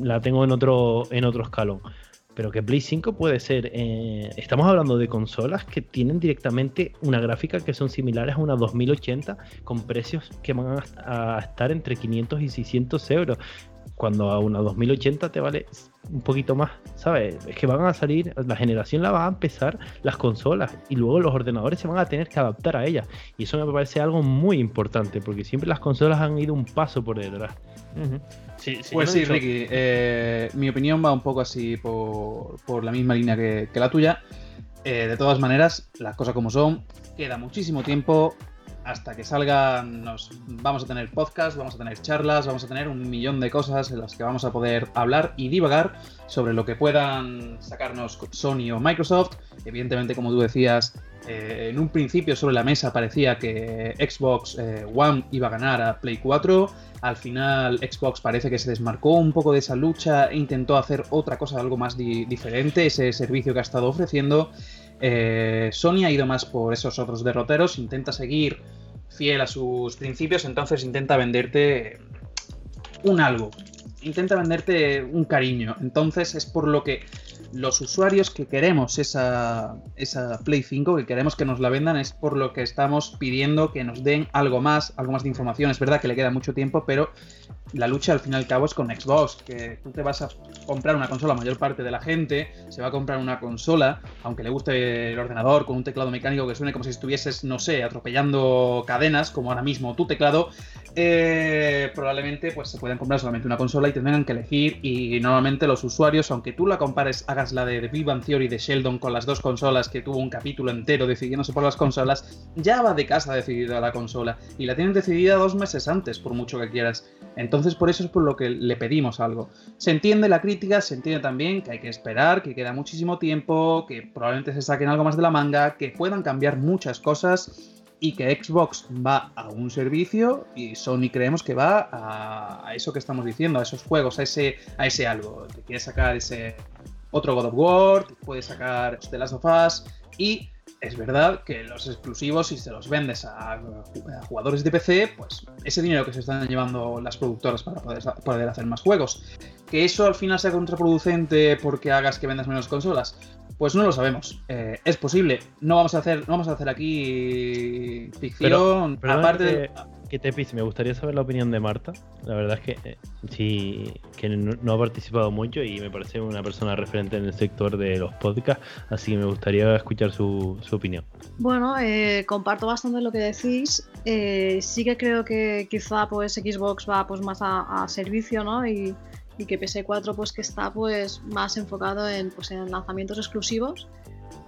la tengo en otro, en otro escalón. Pero que Play 5 puede ser. eh, estamos hablando de consolas que tienen directamente una gráfica que son similares a una 2080 con precios que van a, estar entre 500 y 600 euros. Cuando a una 2080 te vale un poquito más, ¿sabes? Es que van a salir, la generación la va a empezar las consolas y luego los ordenadores se van a tener que adaptar a ellas. Y eso me parece algo muy importante porque siempre las consolas han ido un paso por detrás. Sí, sí, Pues sí, dicho- Ricky. eh, mi opinión va un poco así por, por la misma línea que, que la tuya. Eh, de todas maneras, las cosas como son, queda muchísimo tiempo hasta que salgan. Nos, vamos a tener podcast, vamos a tener charlas, vamos a tener un millón de cosas en las que vamos a poder hablar y divagar sobre lo que puedan sacarnos Sony o Microsoft. Evidentemente, como tú decías, eh, en un principio sobre la mesa parecía que Xbox eh, One iba a ganar a Play 4. Al final Xbox parece que se desmarcó un poco de esa lucha e intentó hacer otra cosa, algo más di- diferente, ese servicio que ha estado ofreciendo. Eh, Sony ha ido más por esos otros derroteros, intenta seguir fiel a sus principios, entonces intenta venderte un algo, intenta venderte un cariño. Entonces es por lo que los usuarios que queremos esa, esa Play 5, que queremos que nos la vendan, es por lo que estamos pidiendo que nos den algo más, algo más de información. Es verdad que le queda mucho tiempo, pero la lucha al fin y al cabo es con Xbox, que tú te vas a comprar una consola, la mayor parte de la gente se va a comprar una consola, aunque le guste el ordenador con un teclado mecánico que suene como si estuvieses, no sé, atropellando cadenas, como ahora mismo tu teclado, eh, probablemente pues se puedan comprar solamente una consola y tendrán que elegir y normalmente los usuarios, aunque tú la compares, hagas la de Big Bang Theory de Sheldon con las dos consolas que tuvo un capítulo entero decidiéndose por las consolas, ya va de casa decidida la consola y la tienen decidida dos meses antes, por mucho que quieras. Entonces por eso es por lo que le pedimos algo. Se entiende la crítica, se entiende también que hay que esperar, que queda muchísimo tiempo, que probablemente se saquen algo más de la manga, que puedan cambiar muchas cosas y que Xbox va a un servicio y Sony creemos que va a, eso que estamos diciendo, a esos juegos, a ese, a ese algo, que quiere sacar ese otro God of War, puede sacar The Last of Us y es verdad que los exclusivos, si se los vendes a, jugadores de PC, pues ese dinero que se están llevando las productoras para poder, poder, hacer más juegos. Que eso al final sea contraproducente porque hagas que vendas menos consolas, pues no lo sabemos. Eh, es posible. No vamos a hacer, no vamos a hacer aquí ficción. aparte de que te pise, me gustaría saber la opinión de Marta. La verdad es que eh, sí, que no, ha participado mucho y me parece una persona referente en el sector de los podcasts, así que me gustaría escuchar su, opinión. Bueno, eh, comparto bastante lo que decís. Eh, sí que creo que quizá pues Xbox va pues más a, servicio, ¿no? Y, que PS4 pues que está pues más enfocado en, pues, en lanzamientos exclusivos.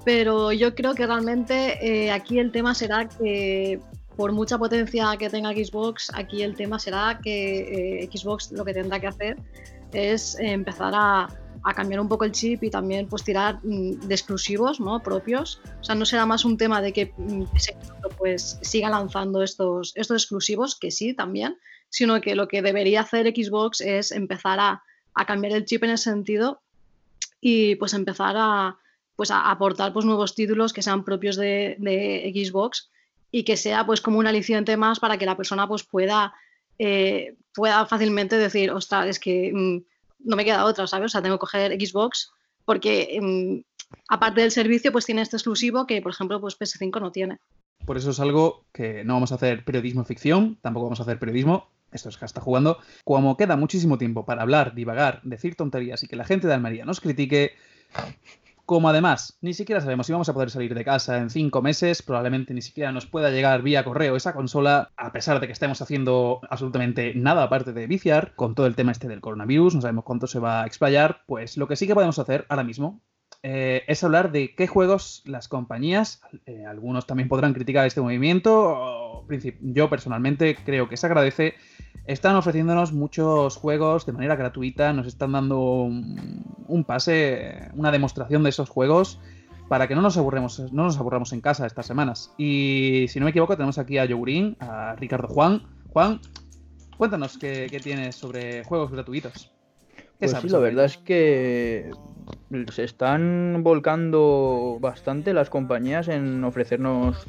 Pero yo creo que realmente aquí el tema será que por mucha potencia que tenga Xbox, aquí el tema será que eh, Xbox lo que tendrá que hacer es empezar a, cambiar un poco el chip y también pues tirar mm, de exclusivos ¿no? propios. O sea, no será más un tema de que mm, pues siga lanzando estos, estos exclusivos, que sí también, sino que lo que debería hacer Xbox es empezar a, cambiar el chip en ese sentido y pues empezar a, pues, a aportar pues, nuevos títulos que sean propios de, de Xbox y que sea pues como un aliciente más para que la persona pues pueda, eh, pueda fácilmente decir, ostras, es que mm, no me queda otra, ¿sabes? O sea, tengo que coger Xbox porque mm, aparte del servicio pues tiene este exclusivo que por ejemplo pues PS5 no tiene. Por eso es algo que no vamos a hacer periodismo ficción, tampoco vamos a hacer periodismo, esto es que está jugando. Como queda muchísimo tiempo para hablar, divagar, decir tonterías y que la gente de Almería nos critique, como además ni siquiera sabemos si vamos a poder salir de casa en cinco meses, probablemente ni siquiera nos pueda llegar vía correo esa consola, a pesar de que estemos haciendo absolutamente nada aparte de viciar, con todo el tema este del coronavirus, no sabemos cuánto se va a explayar, pues lo que sí que podemos hacer ahora mismo eh, es hablar de qué juegos las compañías, eh, algunos también podrán criticar este movimiento, yo personalmente creo que se agradece, están ofreciéndonos muchos juegos de manera gratuita, nos están dando un, pase, una demostración de esos juegos para que no nos aburremos, no nos aburramos en casa estas semanas. Y si no me equivoco, tenemos aquí a Yogurín, a Ricardo Juan. Juan, cuéntanos qué, tienes sobre juegos gratuitos. Pues sí, la verdad es que se están volcando bastante las compañías en ofrecernos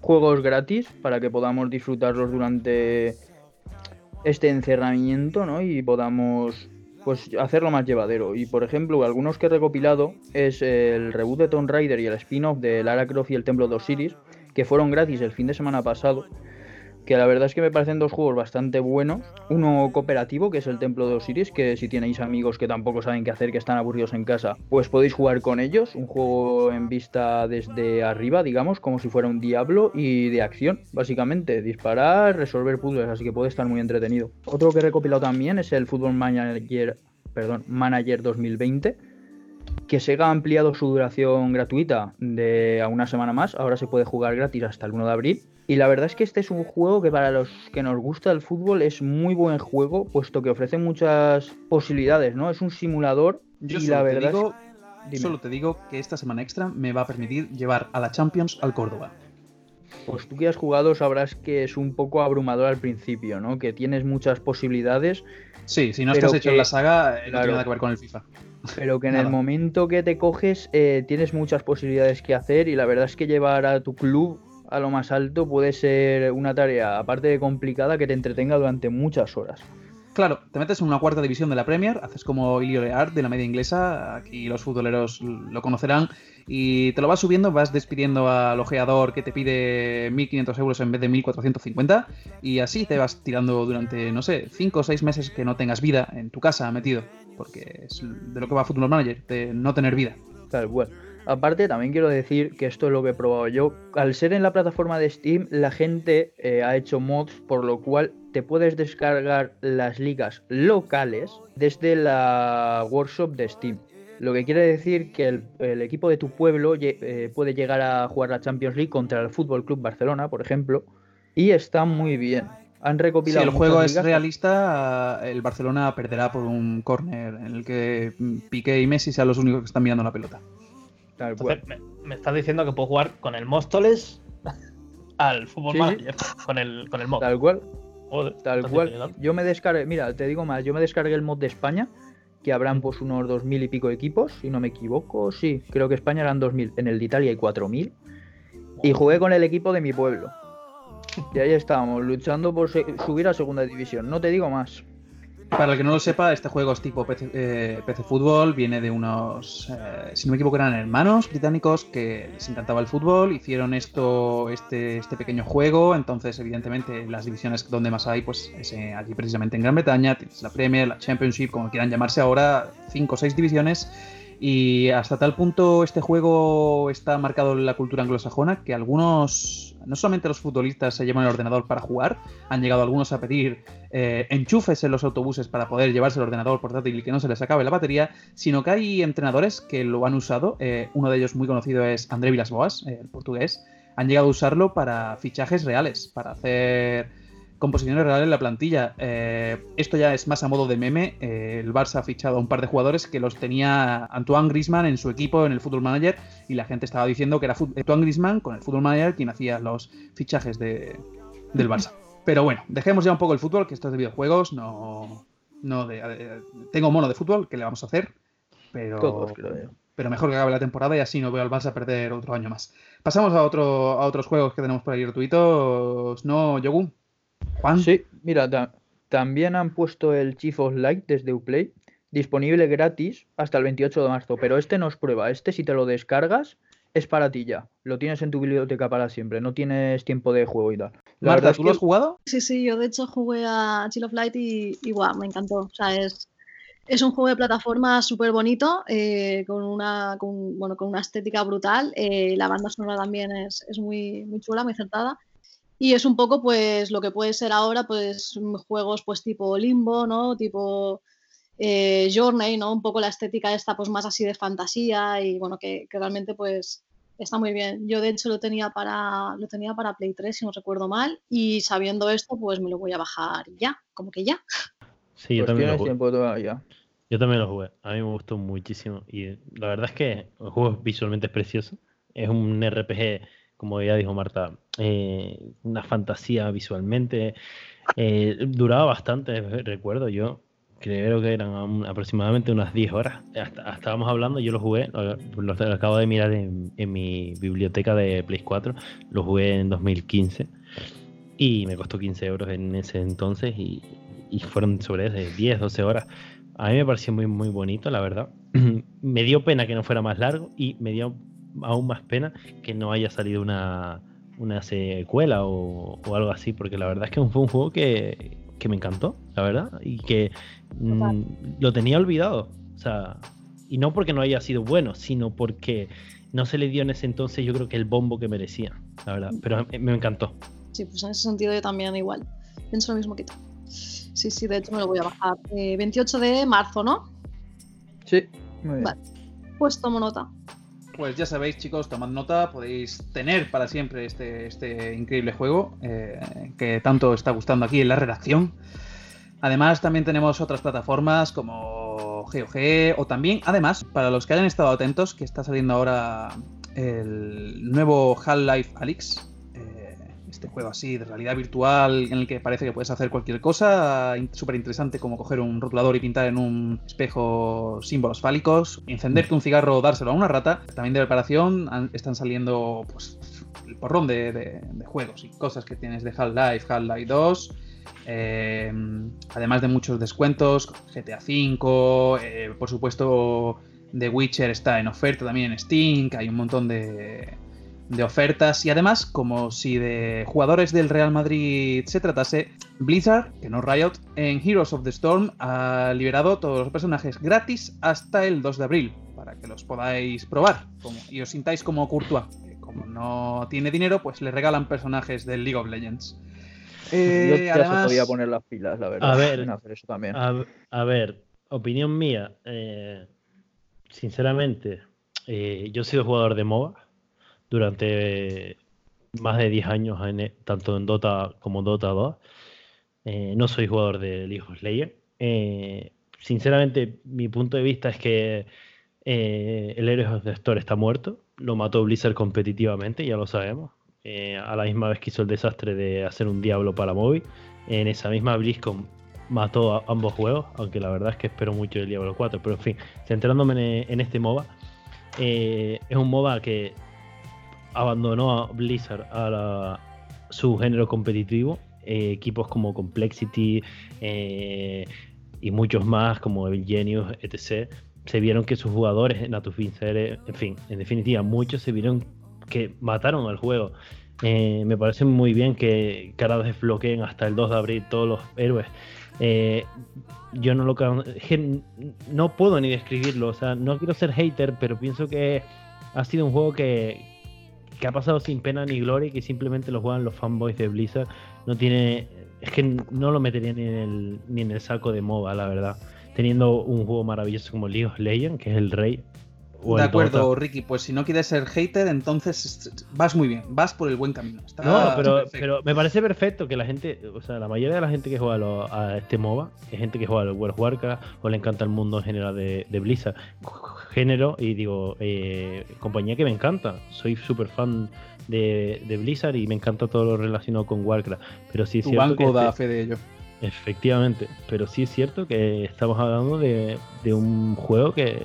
juegos gratis para que podamos disfrutarlos durante este encerramiento, ¿no? Y podamos pues hacerlo más llevadero. Y por ejemplo, algunos que he recopilado es el reboot de Tomb Raider y el spin-off de Lara Croft y el Templo de Osiris, que fueron gratis el fin de semana pasado que la verdad es que me parecen dos juegos bastante buenos. Uno cooperativo, que es el Templo de Osiris, que si tenéis amigos que tampoco saben qué hacer, que están aburridos en casa, pues podéis jugar con ellos. Un juego en vista desde arriba, digamos, como si fuera un Diablo y de acción, básicamente. Disparar, resolver puzzles, así que puede estar muy entretenido. Otro que he recopilado también es el Football Manager, perdón, Manager 2020 que Sega ha ampliado su duración gratuita de a una semana más, ahora se puede jugar gratis hasta el 1 de abril y la verdad es que este es un juego que para los que nos gusta el fútbol es muy buen juego, puesto que ofrece muchas posibilidades, ¿no? Es un simulador Yo y la verdad Solo te digo que esta semana extra me va a permitir llevar a la Champions al Córdoba. Pues tú que has jugado sabrás que es un poco abrumador al principio, ¿no? Que tienes muchas posibilidades. Sí, si no estás hecho en la saga, no tiene nada que ver con el FIFA. Pero que en el momento que te coges eh, tienes muchas posibilidades que hacer y la verdad es que llevar a tu club a lo más alto puede ser una tarea, aparte de complicada, que te entretenga durante muchas horas. Claro, te metes en una cuarta división de la Premier, haces como Ilio de la media inglesa, aquí los futboleros lo conocerán, y te lo vas subiendo, vas despidiendo al ojeador que te pide 1.500 euros en vez de 1.450, y así te vas tirando durante, no sé, 5 o 6 meses que no tengas vida en tu casa metido, porque es de lo que va Football Manager, de no tener vida. Tal cual. Aparte, también quiero decir que esto es lo que he probado yo. Al ser en la plataforma de Steam, la gente eh, ha hecho mods, por lo cual te puedes descargar las ligas locales desde la workshop de Steam. Lo que quiere decir que el, el equipo de tu pueblo eh, puede llegar a jugar la Champions League contra el Fútbol Club Barcelona, por ejemplo, y está muy bien. Han Si recopilado el muchas juego es realista, el Barcelona perderá por un córner en el que Piqué y Messi sean los únicos que están mirando la pelota. Tal cual. Entonces, me, me estás diciendo que puedo jugar con el Móstoles [LAUGHS] al fútbol Sí, sí. manager. [LAUGHS] Con el, con el mod. Tal cual. Joder, Tal cual. Yo me descargué, mira, te digo más, yo me descargué el mod de España, que habrán pues unos 2.000 y pico equipos, si no me equivoco, sí, creo que España eran 2.000, en el de Italia hay 4.000, y jugué con el equipo de mi pueblo. Y ahí estábamos, luchando por subir a segunda división, no te digo más. Para el que no lo sepa, este juego es tipo PC, eh, PC Fútbol, viene de unos, eh, si no me equivoco, eran hermanos británicos que les encantaba el fútbol, hicieron esto, este, este pequeño juego, entonces evidentemente las divisiones donde más hay, pues es eh, aquí precisamente en Gran Bretaña, tienes la Premier, la Championship, como quieran llamarse ahora, cinco o seis divisiones, y hasta tal punto este juego está marcado en la cultura anglosajona que algunos, no solamente los futbolistas se llevan el ordenador para jugar, han llegado algunos a pedir eh, enchufes en los autobuses para poder llevarse el ordenador portátil y que no se les acabe la batería, sino que hay entrenadores que lo han usado. eh, uno de ellos muy conocido es André Vilas-Boas, eh, el portugués. Han llegado a usarlo para fichajes reales, para hacer composiciones reales en la plantilla. Eh, esto ya es más a modo de meme. eh, el Barça ha fichado a un par de jugadores que los tenía Antoine Griezmann en su equipo en el Football Manager y la gente estaba diciendo que era Antoine Griezmann con el Football Manager quien hacía los fichajes de, del Barça. Pero bueno, dejemos ya un poco el fútbol, que esto es de videojuegos, no, no de, de- tengo mono de fútbol, ¿qué le vamos a hacer? Pero, Todos, creo yo. pero mejor que acabe la temporada y así no veo al Barça perder otro año más. Pasamos a, otro, a otros juegos que tenemos por ahí gratuitos, ¿no, Yogun? Juan, Sí, mira, ta- también han puesto el Chief of Light desde Uplay, disponible gratis hasta el 28 de marzo, pero este no es prueba, este si te lo descargas es para ti ya, lo tienes en tu biblioteca para siempre, no tienes tiempo de juego y tal. La Marta, ¿tú lo has jugado? Sí, sí, yo de hecho jugué a Chill of Light y, y guau, me encantó. O sea, es, es un juego de plataforma súper bonito, eh, con, una, con, bueno, con una estética brutal. eh, la banda sonora también es, es muy, muy chula, muy acertada. Y es un poco pues lo que puede ser ahora, pues juegos pues tipo Limbo, ¿no? Tipo eh, Journey, ¿no? Un poco la estética esta pues más así de fantasía y bueno, que, que realmente pues está muy bien. Yo de hecho lo tenía para lo tenía para Play 3 si no recuerdo mal y sabiendo esto pues me lo voy a bajar ya, como que ya. Sí, yo pues también lo jugué. tiempo todavía. Yo también lo jugué. A mí me gustó muchísimo. Y la verdad es que el juego visualmente es precioso. Es un RPG, como ya dijo Marta, eh, una fantasía visualmente. Eh, duraba bastante, recuerdo yo. Creo que eran aproximadamente unas 10 horas. Estábamos hablando, yo lo jugué, lo, acabo de mirar en, en mi biblioteca de Play 4. Lo jugué en 2015 y me costó 15 euros en ese entonces y, fueron sobre ese 10, 12 horas. A mí me pareció muy, muy bonito, la verdad. [CLEARS THROAT] me dio pena que no fuera más largo y me dio aún más pena que no haya salido una, una secuela o, o algo así, porque la verdad es que fue un juego que, que me encantó, la verdad, y que mm, lo tenía olvidado. O sea, y no porque no haya sido bueno, sino porque no se le dio en ese entonces yo creo que el bombo que merecía, la verdad. Pero me, me encantó. Sí, pues en ese sentido yo también igual. Pienso lo mismo que tú. Sí, sí, de hecho me lo voy a bajar. Eh, 28 de marzo, ¿no? Sí, muy bien. Vale. Pues tomo nota. Pues ya sabéis, chicos, tomad nota, podéis tener para siempre este, este increíble juego eh, que tanto está gustando aquí en la redacción. Además, también tenemos otras plataformas como GOG o también, además, para los que hayan estado atentos, que está saliendo ahora el nuevo Half-Life Alyx. Este juego así de realidad virtual en el que parece que puedes hacer cualquier cosa, súper interesante como coger un rotulador y pintar en un espejo símbolos fálicos, encenderte un cigarro dárselo a una rata. También de preparación han- están saliendo pues, el porrón de, de- juegos y cosas que tienes de Half-Life, Half-Life 2, Eh, además de muchos descuentos, GTA V, eh, por supuesto, The Witcher está en oferta también en Steam, hay un montón de, de ofertas. Y además, como si de jugadores del Real Madrid se tratase, Blizzard, que no Riot, en Heroes of the Storm ha liberado todos los personajes gratis hasta el 2 de abril, para que los podáis probar como- y os sintáis como Courtois. que Como no tiene dinero, pues le regalan personajes del League of Legends. Eh, Yo ya además- se podía poner las pilas, la verdad. A ver. hacer eso también. A, a ver, opinión mía. eh, sinceramente, eh, yo he sido jugador de MOBA durante más de 10 años, en, e- tanto en Dota como Dota 2. Eh, no soy jugador de League of Legends. Eh, sinceramente, mi punto de vista es que eh, el Heroes of the Storm está muerto. Lo mató Blizzard competitivamente, ya lo sabemos. A la misma vez que hizo el desastre de hacer un Diablo para móvil. En esa misma BlizzCon mató a ambos juegos, aunque la verdad es que espero mucho del Diablo 4. Pero en fin, centrándome en, en este MOBA, es un MOBA que abandonó a Blizzard a su género competitivo. Eh, equipos como Complexity eh, y muchos más, como Evil Genius, etc., se vieron que sus jugadores, Natufin Cere, en fin, en definitiva, muchos se vieron que mataron al juego. Eh, me parece muy bien que, que ahora desbloqueen hasta el 2 de abril todos los héroes. Yo no lo no puedo ni describirlo, o sea, no quiero ser hater, pero pienso que ha sido un juego que, que ha pasado sin pena ni gloria y que simplemente lo juegan los fanboys de Blizzard. No tiene, es que no lo metería ni en el, ni en el saco de MOBA, la verdad. Teniendo un juego maravilloso como League of Legends, que es el rey. O de acuerdo. Ricky, pues si no quieres ser hater, entonces vas muy bien, vas por el buen camino. Está No, pero, pero me parece perfecto que la gente, o sea, la mayoría de la gente que juega a, lo- a este MOBA es gente que juega al World of Warcraft o le encanta el mundo en general de, de Blizzard. Género y digo, eh, compañía que me encanta. Soy súper fan de, de Blizzard y me encanta todo lo relacionado con Warcraft. Pero sí es tu cierto banco que da este- fe de ello. Efectivamente, pero sí es cierto que estamos hablando de, de un juego que,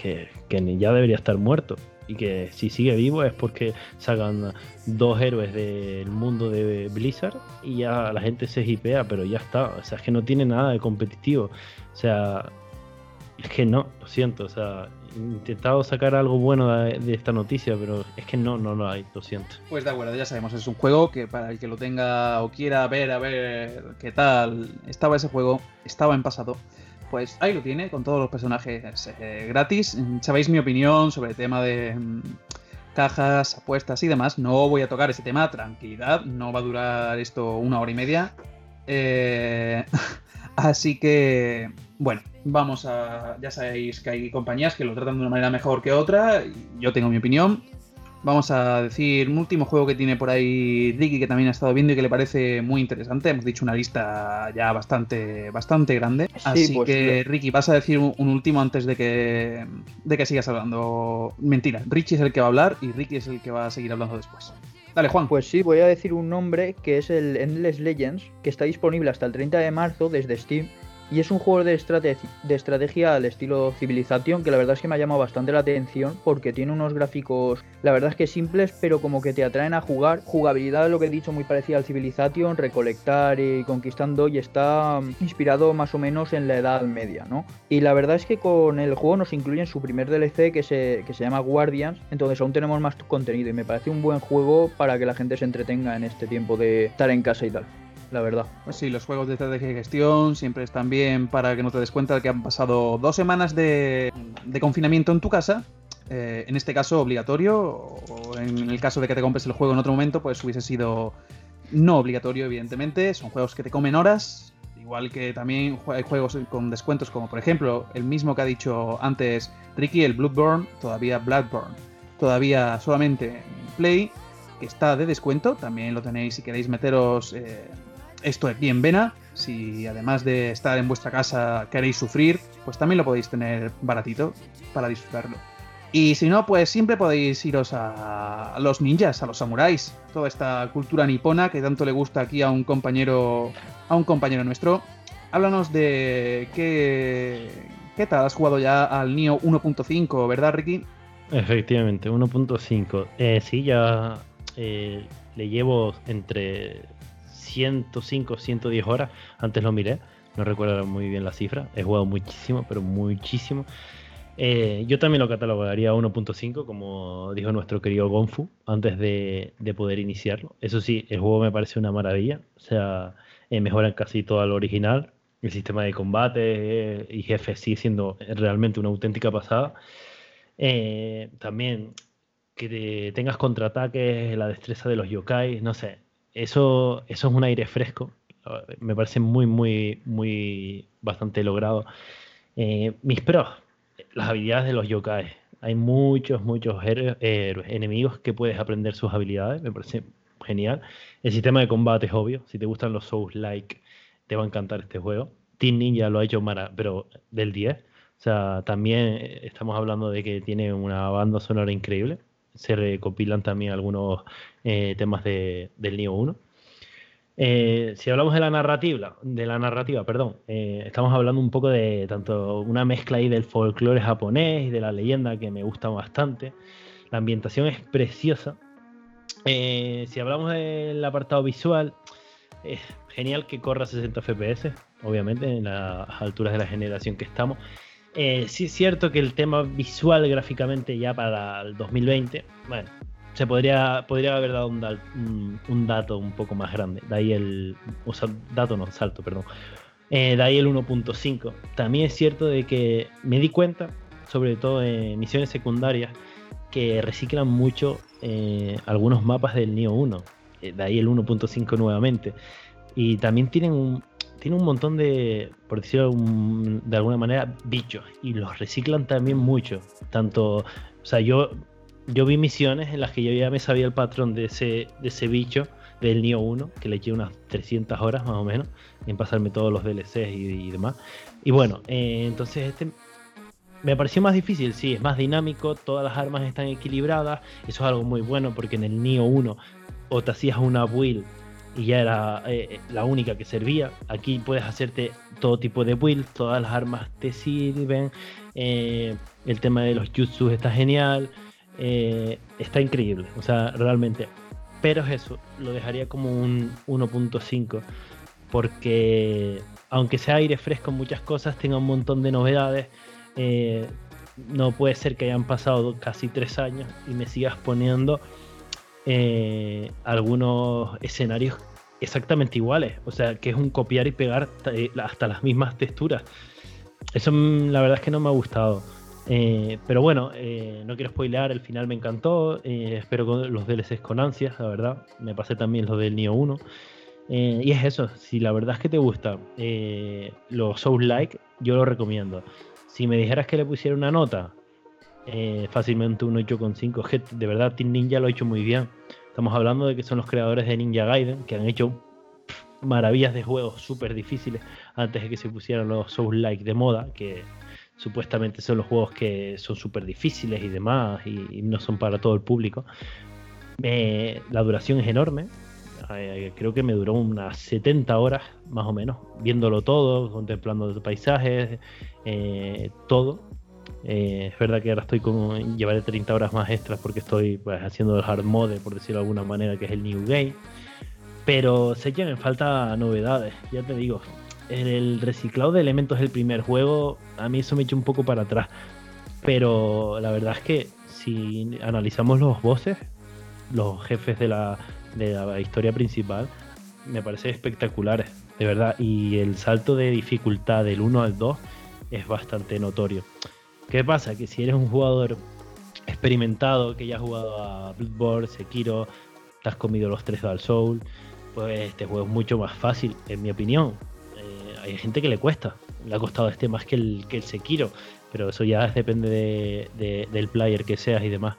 que, que ya debería estar muerto y que si sigue vivo es porque sacan dos héroes del mundo de Blizzard y ya la gente se hipea, pero ya está, o sea, es que no tiene nada de competitivo, o sea, es que no, lo siento, o sea, he intentado sacar algo bueno de, de esta noticia, pero es que no, no lo hay, lo siento. Pues de acuerdo, ya sabemos, es un juego que para el que lo tenga o quiera ver, a ver qué tal estaba ese juego, estaba en pasado. Pues ahí lo tiene, con todos los personajes eh, gratis. Sabéis mi opinión sobre el tema de mm, cajas, apuestas y demás. No voy a tocar ese tema, tranquilidad, no va a durar esto una hora y media. Eh, [LAUGHS] así que, bueno, vamos a. Ya sabéis que hay compañías que lo tratan de una manera mejor que otra. Yo tengo mi opinión. Vamos a decir un último juego que tiene por ahí Ricky, que también ha estado viendo y que le parece muy interesante. Hemos dicho una lista ya bastante, bastante grande. Así pues, que, Ricky, vas a decir un, un último antes de que, de que sigas hablando. Mentira, Richie es el que va a hablar y Ricky es el que va a seguir hablando después. Dale, Juan. Pues sí, voy a decir un nombre que es el Endless Legends, que está disponible hasta el 30 de marzo desde Steam. Y es un juego de, estrate- de estrategia al estilo Civilization, que la verdad es que me ha llamado bastante la atención porque tiene unos gráficos, la verdad es que simples, pero como que te atraen a jugar. Jugabilidad, lo que he dicho, muy parecida al Civilization, recolectar y conquistando, y está mm, inspirado más o menos en la Edad Media, ¿no? Y la verdad es que con el juego nos incluyen su primer DLC que se, que se llama Guardians, entonces aún tenemos más contenido y me parece un buen juego para que la gente se entretenga en este tiempo de estar en casa y tal, la verdad. Pues sí, los juegos de estrategia y gestión siempre están bien para que no te des cuenta de que han pasado dos semanas de, de confinamiento en tu casa. eh, en este caso obligatorio, o en el caso de que te compres el juego en otro momento, pues hubiese sido no obligatorio, evidentemente. Son juegos que te comen horas, igual que también hay juegos con descuentos, como por ejemplo el mismo que ha dicho antes Ricky, el Bloodborne, todavía Bloodborne, todavía solamente en Play, que está de descuento. También lo tenéis si queréis meteros eh, esto aquí en Vena. Si además de estar en vuestra casa queréis sufrir, pues también lo podéis tener baratito para disfrutarlo. Y si no, pues siempre podéis iros a los ninjas, a los samuráis, toda esta cultura nipona que tanto le gusta aquí a un compañero, a un compañero nuestro. Háblanos de qué, qué tal has jugado ya al Nio 1.5, ¿verdad, Ricky? Efectivamente, 1.5. Eh, sí, ya eh, le llevo entre 105, 110 horas. Antes lo miré, no recuerdo muy bien la cifra. He jugado muchísimo, pero muchísimo. Eh, yo también lo catalogaría a 1.5, como dijo nuestro querido Gonfu, antes de, poder iniciarlo. Eso sí, el juego me parece una maravilla. O sea, eh, mejoran casi todo lo original. El sistema de combate eh, y jefes sigue siendo realmente una auténtica pasada. también que tengas contraataques, la destreza de los yokai, no sé. Eso, eso es un aire fresco. Me parece muy, muy, muy bastante logrado. mis pros, las habilidades de los yokai. Hay muchos, muchos héroes, enemigos que puedes aprender sus habilidades. Me parece genial. El sistema de combate es obvio. Si te gustan los Souls-like, te va a encantar este juego. Team Ninja lo ha hecho mara, pero del 10. O sea, también estamos hablando de que tiene una banda sonora increíble. Se recopilan también algunos eh, temas de, del Nioh 1. Eh, si hablamos de la narrativa, de la narrativa, perdón, eh, estamos hablando un poco de tanto una mezcla ahí del folclore japonés y de la leyenda que me gusta bastante. La ambientación es preciosa. Eh, si hablamos del apartado visual, es genial que corra 60 FPS, obviamente, en las alturas de la generación que estamos. sí es cierto que el tema visual gráficamente ya para el 2020, bueno, se podría, podría haber dado un, dato un poco más grande. De ahí el. O sea, dato no, salto, perdón. Eh, de ahí el 1.5. También es cierto de que me di cuenta, sobre todo en misiones secundarias, que reciclan mucho eh, algunos mapas del Neo 1. Eh, de ahí el 1.5 nuevamente. Y también tienen un, tiene un montón de, por decirlo de alguna manera, bichos. Y los reciclan también mucho. Tanto, o sea, yo yo vi misiones en las que yo ya me sabía el patrón de ese, de ese bicho del Nio 1, que le eché unas 300 horas más o menos en pasarme todos los DLCs y, demás. Y bueno, eh, entonces este me pareció más difícil, sí, es más dinámico, todas las armas están equilibradas, eso es algo muy bueno porque en el Nio 1 o te hacías una build y ya era eh, la única que servía. Aquí puedes hacerte todo tipo de build, todas las armas te sirven, eh, el tema de los jutsus está genial. Eh, está increíble, o sea, realmente. Pero es eso, lo dejaría como un 1.5, porque aunque sea aire fresco en muchas cosas, tenga un montón de novedades. Eh, no puede ser que hayan pasado casi tres años y me sigas poniendo eh, algunos escenarios exactamente iguales. O sea, que es un copiar y pegar hasta las mismas texturas. Eso mm, la verdad es que no me ha gustado. Eh, pero bueno, eh, no quiero spoilear, el final me encantó. Eh, espero los DLCs con ansias, la verdad. Me pasé también los del Nio 1. y es eso, si la verdad es que te gusta los Souls Like, yo lo recomiendo. Si me dijeras que le pusiera una nota, fácilmente un 8,5. De verdad, Team Ninja lo ha hecho muy bien. Estamos hablando de que son los creadores de Ninja Gaiden, que han hecho maravillas de juegos súper difíciles antes de que se pusieran los Souls Like de moda, que supuestamente son los juegos que son súper difíciles y demás y, no son para todo el público. la duración es enorme. Eh, creo que me duró unas 70 horas más o menos, viéndolo todo, contemplando los paisajes, eh, todo. Eh, es verdad que ahora estoy con. Llevaré 30 horas más extras porque estoy pues, haciendo el hard mode, por decirlo de alguna manera, que es el New Game. Pero sé que me falta novedades, ya te digo el reciclado de elementos del primer juego, a mí eso me echa un poco para atrás. Pero la verdad es que si analizamos los bosses, los jefes de la, historia principal, me parecen espectaculares, de verdad. Y el salto de dificultad del 1 al 2 es bastante notorio. ¿Qué pasa? Que si eres un jugador experimentado, que ya has jugado a Bloodborne, Sekiro, te has comido los tres Dark Soul, pues este juego es mucho más fácil, en mi opinión hay gente que le cuesta. Le ha costado este más que el, que Sekiro. Pero eso ya depende de, del player que seas y demás.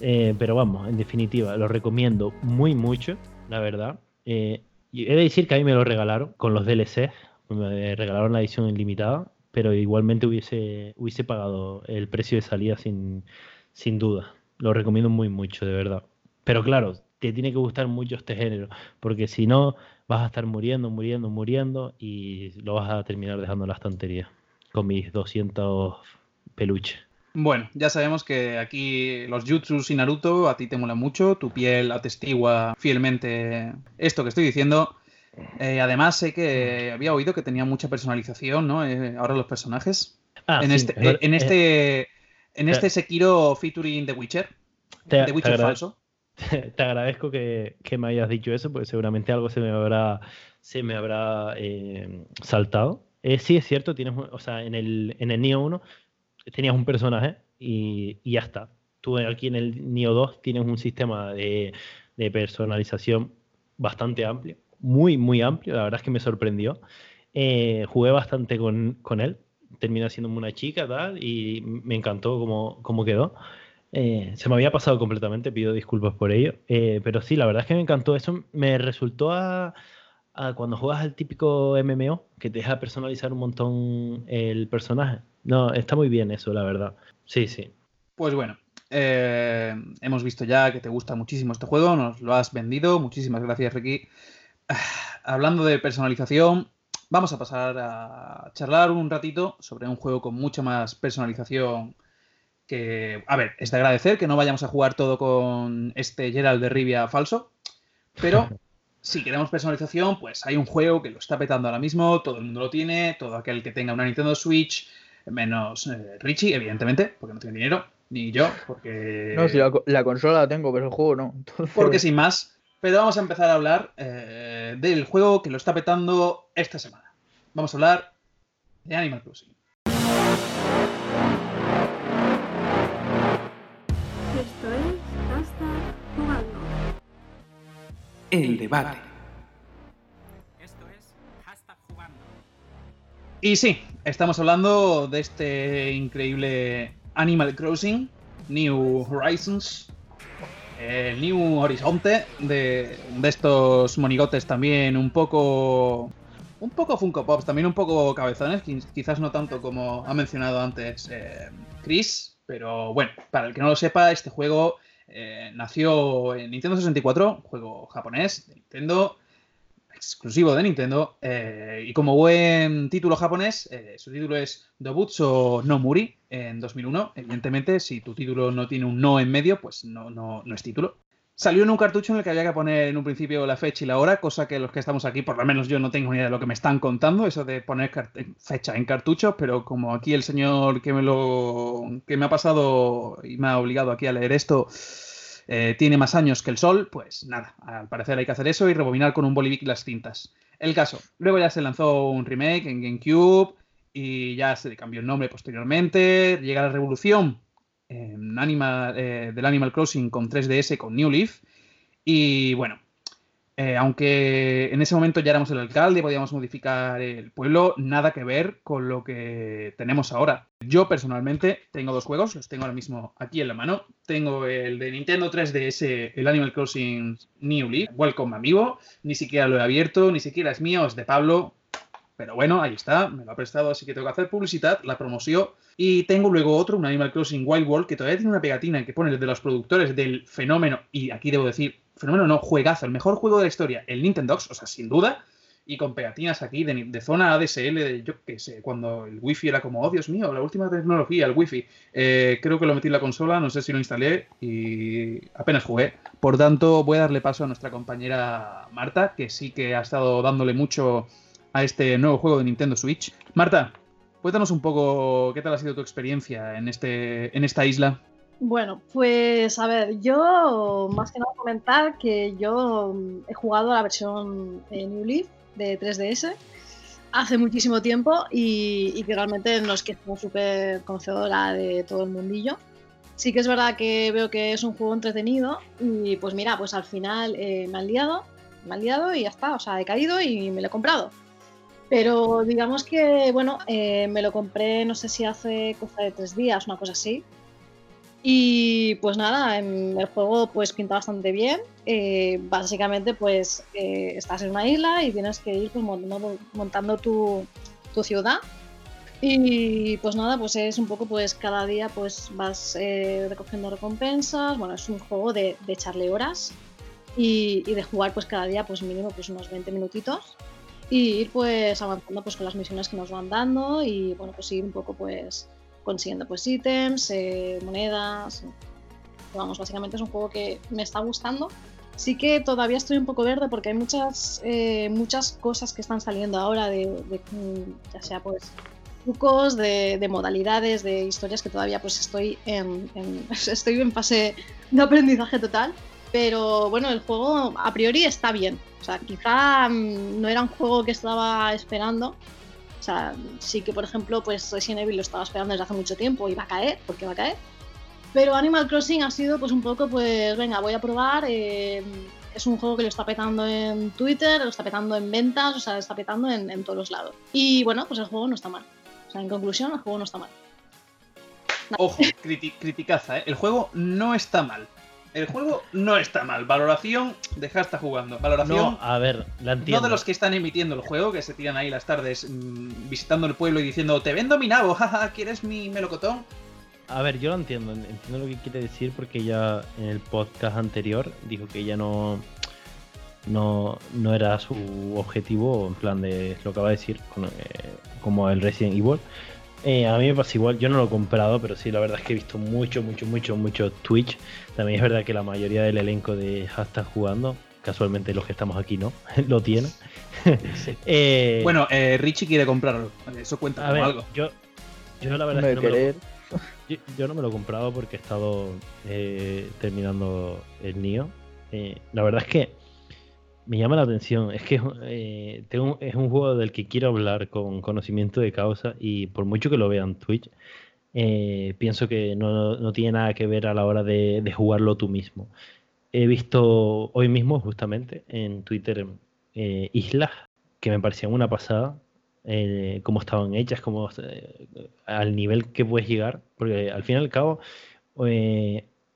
Eh, pero vamos, en definitiva, lo recomiendo muy mucho, la verdad. Eh, he de decir que a mí me lo regalaron con los DLC. Me regalaron la edición ilimitada. Pero igualmente hubiese, hubiese pagado el precio de salida sin, sin duda. Lo recomiendo muy mucho, de verdad. Pero claro, te tiene que gustar mucho este género. Porque si no, vas a estar muriendo, muriendo, muriendo y lo vas a terminar dejando en la estantería con mis 200 peluches. Bueno, ya sabemos que aquí los Jutsus y Naruto a ti te mola mucho, tu piel atestigua fielmente esto que estoy diciendo. Eh, además, sé que había oído que tenía mucha personalización, ¿no? Eh, ahora los personajes. Ah, en, sí, este, en este. En te- este Sekiro featuring The Witcher. te- The Witcher falso. [LAUGHS] te agradezco que, que me hayas dicho eso, porque seguramente algo se me habrá, se me habrá eh, saltado. Eh, sí, es cierto, tienes, o sea, en el, en el Neo 1 tenías un personaje y, y ya está. Tú aquí en el Neo 2 tienes un sistema de, de personalización bastante amplio, muy, muy amplio, la verdad es que me sorprendió. Eh, jugué bastante con, con él, terminé siendo una chica tal, y me encantó cómo, cómo quedó. Eh, se me había pasado completamente, pido disculpas por ello. Eh, pero sí, la verdad es que me encantó. Eso me resultó a, a cuando juegas al típico MMO, que te deja personalizar un montón el personaje. No, está muy bien eso, la verdad. Sí, sí. Pues bueno, eh, hemos visto ya que te gusta muchísimo este juego, nos lo has vendido. Muchísimas gracias, Ricky. Ah, Hablando de personalización, vamos a pasar a charlar un ratito sobre un juego con mucha más personalización que, a ver, es de agradecer que no vayamos a jugar todo con este Gerald de Rivia falso, pero [LAUGHS] si queremos personalización, pues hay un juego que lo está petando ahora mismo, todo el mundo lo tiene, todo aquel que tenga una Nintendo Switch, menos eh, Richie, evidentemente, porque no tiene dinero, ni yo, porque... No, si la, co- la consola la tengo, pero el juego no. [LAUGHS] Entonces, Porque sin más. Pero vamos a empezar a hablar eh, del juego que lo está petando esta semana. Vamos a hablar de Animal Crossing. El debate. Y sí, estamos hablando de este increíble Animal Crossing, New Horizons, el New Horizonte, de, de estos monigotes también un poco... Un poco Funko Pops, también un poco cabezones, quiz- quizás no tanto como ha mencionado antes eh, Chris, pero bueno, para el que no lo sepa, este juego eh, nació en Nintendo 64, juego japonés de Nintendo, exclusivo de Nintendo. eh, y como buen título japonés, eh, su título es Dobutsu no Muri en 2001. Evidentemente, si tu título no tiene un no en medio, pues no, no, no es título. Salió en un cartucho en el que había que poner en un principio la fecha y la hora, cosa que los que estamos aquí, por lo menos yo no tengo ni idea de lo que me están contando, eso de poner fecha en cartuchos, pero como aquí el señor que me lo que me ha pasado y me ha obligado aquí a leer esto eh, tiene más años que el sol, pues nada, al parecer hay que hacer eso y rebobinar con un bolivic las cintas. El caso, luego ya se lanzó un remake en GameCube y ya se le cambió el nombre posteriormente, llega la revolución en Anima- eh, del Animal Crossing con 3DS con New Leaf y bueno, eh, aunque en ese momento ya éramos el alcalde, podíamos modificar el pueblo, nada que ver con lo que tenemos ahora. Yo personalmente tengo dos juegos, los tengo ahora mismo aquí en la mano. Tengo el de Nintendo 3DS, el Animal Crossing New Leaf, Welcome Amigo. Ni siquiera lo he abierto, ni siquiera es mío, es de Pablo. Pero bueno, ahí está, me lo ha prestado, así que tengo que hacer publicidad, la promoción. Y tengo luego otro, un Animal Crossing Wild World, que todavía tiene una pegatina que pone de los productores del fenómeno, y aquí debo decir, fenómeno no, juegazo, el mejor juego de la historia, el Nintendox, o sea, sin duda, y con pegatinas aquí de, de zona ADSL, de, yo qué sé, cuando el wifi era como, oh Dios mío, la última tecnología, el wifi. Eh, creo que lo metí en la consola, no sé si lo instalé y apenas jugué. Por tanto, voy a darle paso a nuestra compañera Marta, que sí que ha estado dándole mucho a este nuevo juego de Nintendo Switch. Marta, cuéntanos un poco qué tal ha sido tu experiencia en, este, en esta isla. Bueno, pues a ver, yo más que nada comentar que yo mm, he jugado la versión eh, New Leaf de 3DS hace muchísimo tiempo y, y que realmente no es que sea súper conocedora de todo el mundillo. Sí que es verdad que veo que es un juego entretenido y pues mira, pues al final eh, me han liado, me han liado y ya está, o sea, he caído y me lo he comprado. Pero digamos que, bueno, eh, me lo compré, no sé si hace cosa de tres días, una cosa así. Y pues nada, en el juego pues pinta bastante bien. Eh, básicamente pues eh, estás en una isla y tienes que ir pues, montando, montando tu, tu ciudad. Y pues nada, pues es un poco pues cada día pues vas eh, recogiendo recompensas. Bueno, es un juego de, de echarle horas y, y de jugar pues cada día pues mínimo pues unos 20 minutitos y ir pues avanzando pues con las misiones que nos van dando y bueno pues ir un poco pues consiguiendo pues ítems, eh, monedas. Vamos, básicamente es un juego que me está gustando Sí que todavía estoy un poco verde porque hay muchas, eh, muchas cosas que están saliendo ahora de, de, mm, ya sea pues trucos, de, de modalidades, de historias que todavía pues estoy en, en- [LAUGHS] estoy en fase de aprendizaje total. Pero bueno, el juego a priori está bien. O sea, quizá mm, no era un juego que estaba esperando. O sea, sí que por ejemplo, pues Resident Evil lo estaba esperando desde hace mucho tiempo y va a caer, porque va a caer. Pero Animal Crossing ha sido pues un poco, pues venga, voy a probar. eh, es un juego que lo está petando en Twitter, lo está petando en ventas, o sea, está petando en, en todos los lados. Y bueno, pues el juego no está mal. O sea, en conclusión, el juego no está mal. Ojo, criti- criticaza, ¿eh? El juego no está mal. El juego no está mal. Valoración, deja estar jugando. Valoración, No, a ver, la entiendo. no de los que están emitiendo el juego, que se tiran ahí las tardes mm, visitando el pueblo y diciendo, te vendo mi nabo, [LAUGHS] jaja, ¿quieres mi melocotón? A ver, yo lo entiendo, en- entiendo lo que quiere decir porque ella en el podcast anterior dijo que ella no, no, no era su objetivo, en plan de lo que acaba de decir, eh, como el Resident Evil. Eh, a mí me pasa igual, yo no lo he comprado, pero sí, la verdad es que he visto mucho, mucho, mucho, mucho Twitch. También es verdad que la mayoría del elenco de Hashtag jugando, casualmente los que estamos aquí no, [LAUGHS] lo tienen. [LAUGHS] Eh, Bueno, eh, Richie quiere comprarlo. Eso cuenta a como ver, algo. yo, yo la verdad es que no me lo- [LAUGHS] yo, yo no me lo he comprado porque he estado eh, terminando el Nio. Eh, la verdad es que me llama la atención. Es que eh, es un juego del que quiero hablar con conocimiento de causa y por mucho que lo vea en Twitch, eh, pienso que no, no tiene nada que ver a la hora de, jugarlo tú mismo. He visto hoy mismo, justamente, en Twitter, eh, islas que me parecían una pasada, cómo estaban hechas, cómo, al nivel que puedes llegar, porque al fin y al cabo,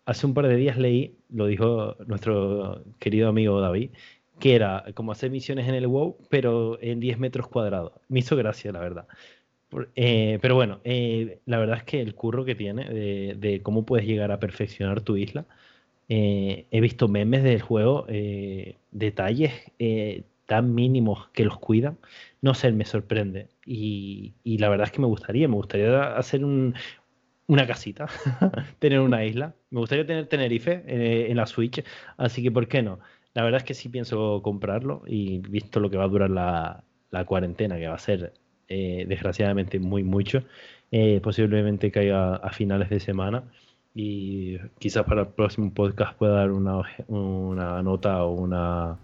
hace un par de días leí, lo dijo nuestro querido amigo David, que era como hacer misiones en el WoW, pero en 10 metros cuadrados. Me hizo gracia, la verdad. Eh, pero bueno, eh, la verdad es que el curro que tiene de, cómo puedes llegar a perfeccionar tu isla, eh, he visto memes del juego, detalles tan mínimos que los cuidan, no sé, me sorprende. Y, la verdad es que me gustaría, me gustaría hacer un, una casita, [LAUGHS] tener una isla. Me gustaría tener Tenerife en la Switch, así que ¿por qué no? La verdad es que sí pienso comprarlo y visto lo que va a durar la, cuarentena, que va a ser eh, desgraciadamente muy mucho, eh, posiblemente caiga a finales de semana y quizás para el próximo podcast pueda dar una, una nota o una,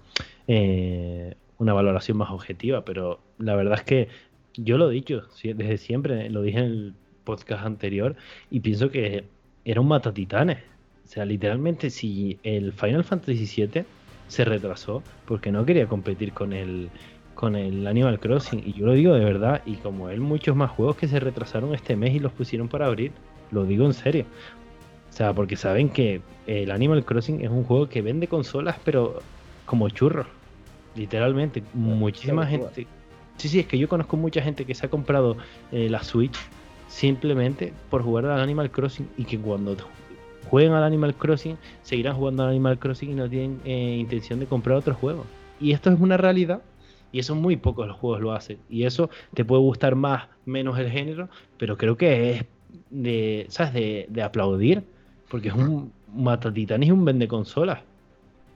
eh, una valoración más objetiva, pero la verdad es que yo lo he dicho desde siempre, lo dije en el podcast anterior y pienso que era un matatitanes. O sea, literalmente si el Final Fantasy VII se retrasó porque no quería competir con el con el Animal Crossing y yo lo digo de verdad y como él muchos más juegos que se retrasaron este mes y los pusieron para abrir, lo digo en serio. O sea, porque saben que el Animal Crossing es un juego que vende consolas pero como churros. Literalmente, muchísima gente. Sí, sí, es que yo conozco mucha gente que se ha comprado eh, la Switch simplemente por jugar al Animal Crossing y que cuando jueguen al Animal Crossing seguirán jugando al Animal Crossing y no tienen eh, intención de comprar otro juego. Y esto es una realidad y eso muy pocos los juegos lo hacen. Y eso te puede gustar más, menos el género, pero creo que es de, ¿sabes? De, de aplaudir porque es un matatitán y un vende consolas.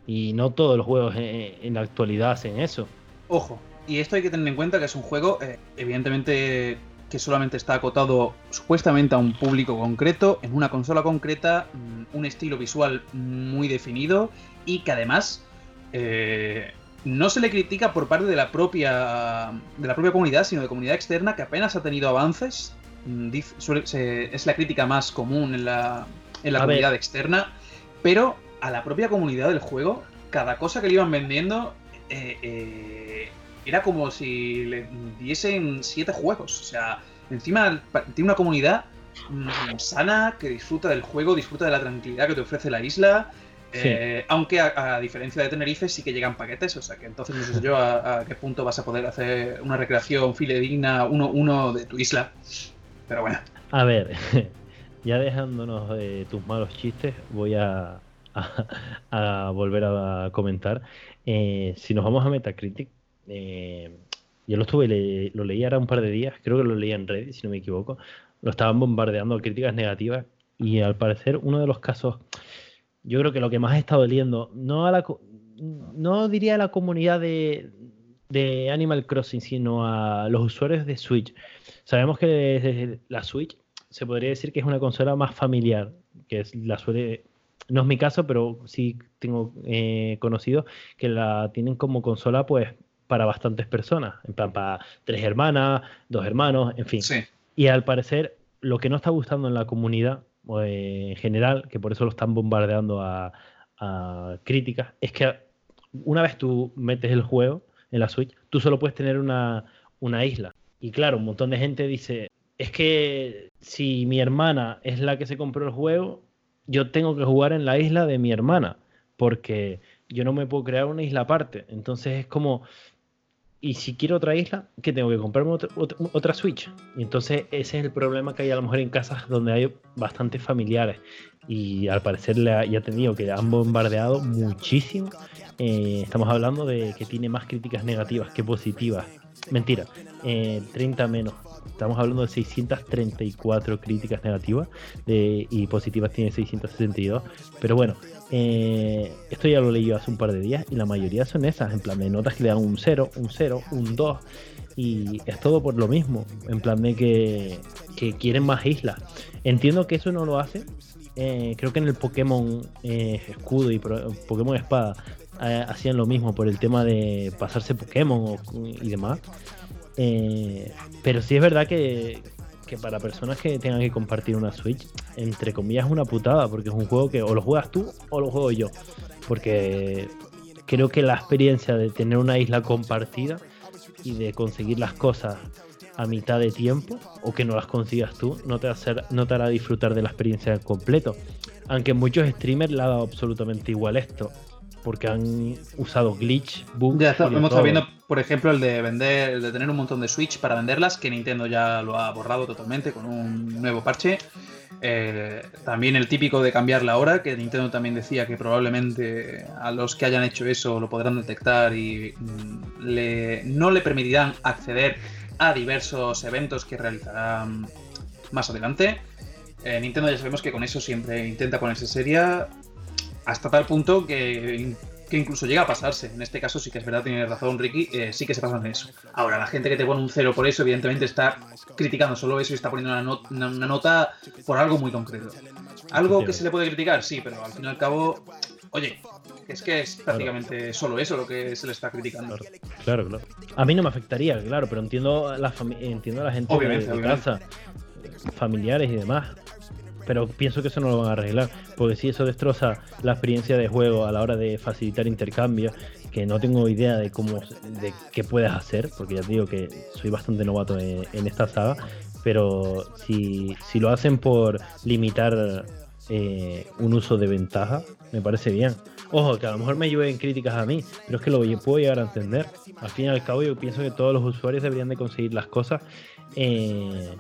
Y no todos los juegos en, en la actualidad hacen eso. Ojo, y esto hay que tener en cuenta que es un juego, eh, evidentemente, que solamente está acotado supuestamente a un público concreto, en una consola concreta, mm, un estilo visual muy definido y que además eh, no se le critica por parte de la propia de la propia comunidad, sino de comunidad externa que apenas ha tenido avances. Mm, es la crítica más común en la, en la ver. comunidad externa, pero a la propia comunidad del juego, cada cosa que le iban vendiendo eh, eh, era como si le diesen siete juegos. O sea, encima tiene una comunidad mm, sana que disfruta del juego, disfruta de la tranquilidad que te ofrece la isla. eh, aunque a, a diferencia de Tenerife sí que llegan paquetes, o sea que entonces no sé yo a, a qué punto vas a poder hacer una recreación fidedigna uno, uno de tu isla. Pero bueno, A ver, [LAUGHS] ya dejándonos de tus malos chistes, voy a volver a comentar. Eh, si nos vamos a Metacritic, eh, yo lo estuve, lo leí ahora un par de días, creo que lo leí en Reddit, si no me equivoco. Lo estaban bombardeando críticas negativas y al parecer uno de los casos yo creo que lo que más está doliendo, no a la no diría a la comunidad de, de Animal Crossing, sino a los usuarios de Switch. Sabemos que la Switch se podría decir que es una consola más familiar, que es la suele, no es mi caso, pero sí tengo eh, conocidos que la tienen como consola pues para bastantes personas, en plan para tres hermanas, dos hermanos, en fin. Sí. Y al parecer, lo que no está gustando en la comunidad o eh, en general, que por eso lo están bombardeando a, a críticas, es que una vez tú metes el juego en la Switch, tú solo puedes tener una, una isla. Y claro, un montón de gente dice, es que si mi hermana es la que se compró el juego, yo tengo que jugar en la isla de mi hermana, porque yo no me puedo crear una isla aparte. Entonces es como, y si quiero otra isla, que tengo que comprarme otra, otra, otra Switch. Y entonces ese es el problema que hay a lo mejor en casas donde hay bastantes familiares. Y al parecer le ha- ya te digo que han bombardeado muchísimo. Eh, estamos hablando de que tiene más críticas negativas que positivas. Mentira, eh, 30 menos. Estamos hablando de 634 críticas negativas y positivas tiene 662. Pero bueno, eh, esto ya lo leí yo hace un par de días y la mayoría son esas, en plan de notas que le dan un 0, un 0, un 2. Y es todo por lo mismo, en plan de que, que quieren más islas. Entiendo que eso no lo hace. eh, creo que en el Pokémon eh, Escudo y Pro- Pokémon Espada hacían lo mismo por el tema de pasarse Pokémon y demás. Eh, pero sí es verdad que, que para personas que tengan que compartir una Switch, entre comillas, es una putada, porque es un juego que o lo juegas tú o lo juego yo. Porque creo que la experiencia de tener una isla compartida y de conseguir las cosas a mitad de tiempo o que no las consigas tú, no te, no te hará disfrutar de la experiencia al completo. Aunque muchos streamers le ha dado absolutamente igual esto, porque han usado glitch, bugs. Ya está- hemos estado viendo, por ejemplo, el de vender, el de tener un montón de Switch para venderlas, que Nintendo ya lo ha borrado totalmente con un nuevo parche. Eh, también el típico de cambiar la hora, que Nintendo también decía que probablemente a los que hayan hecho eso lo podrán detectar y mm, le- no le permitirán acceder a diversos eventos que realizarán más adelante. Eh, Nintendo ya sabemos que con eso siempre intenta ponerse seria hasta tal punto que, que incluso llega a pasarse. En este caso sí que es verdad, tiene razón Ricky, eh, sí que se pasan de eso. Ahora, la gente que te pone un cero por eso, evidentemente está criticando solo eso y está poniendo una, not- una- una nota por algo muy concreto. Algo que se le puede criticar, sí, pero al fin y al cabo, oye, es que es prácticamente solo eso lo que se le está criticando. Claro, claro. A mí no me afectaría, claro, pero entiendo a la, entiendo a la gente de- Obviamente, de, obviamente. casa, familiares y demás. Pero pienso que eso no lo van a arreglar, porque si eso destroza la experiencia de juego a la hora de facilitar intercambios, que no tengo idea de cómo, de qué puedes hacer, porque ya te digo que soy bastante novato en, en esta saga, pero si, si lo hacen por limitar eh, un uso de ventaja, me parece bien. Ojo, que a lo mejor me llueven críticas a mí, pero es que lo puedo llegar a entender. Al fin y al cabo, yo pienso que todos los usuarios deberían de conseguir las cosas eh,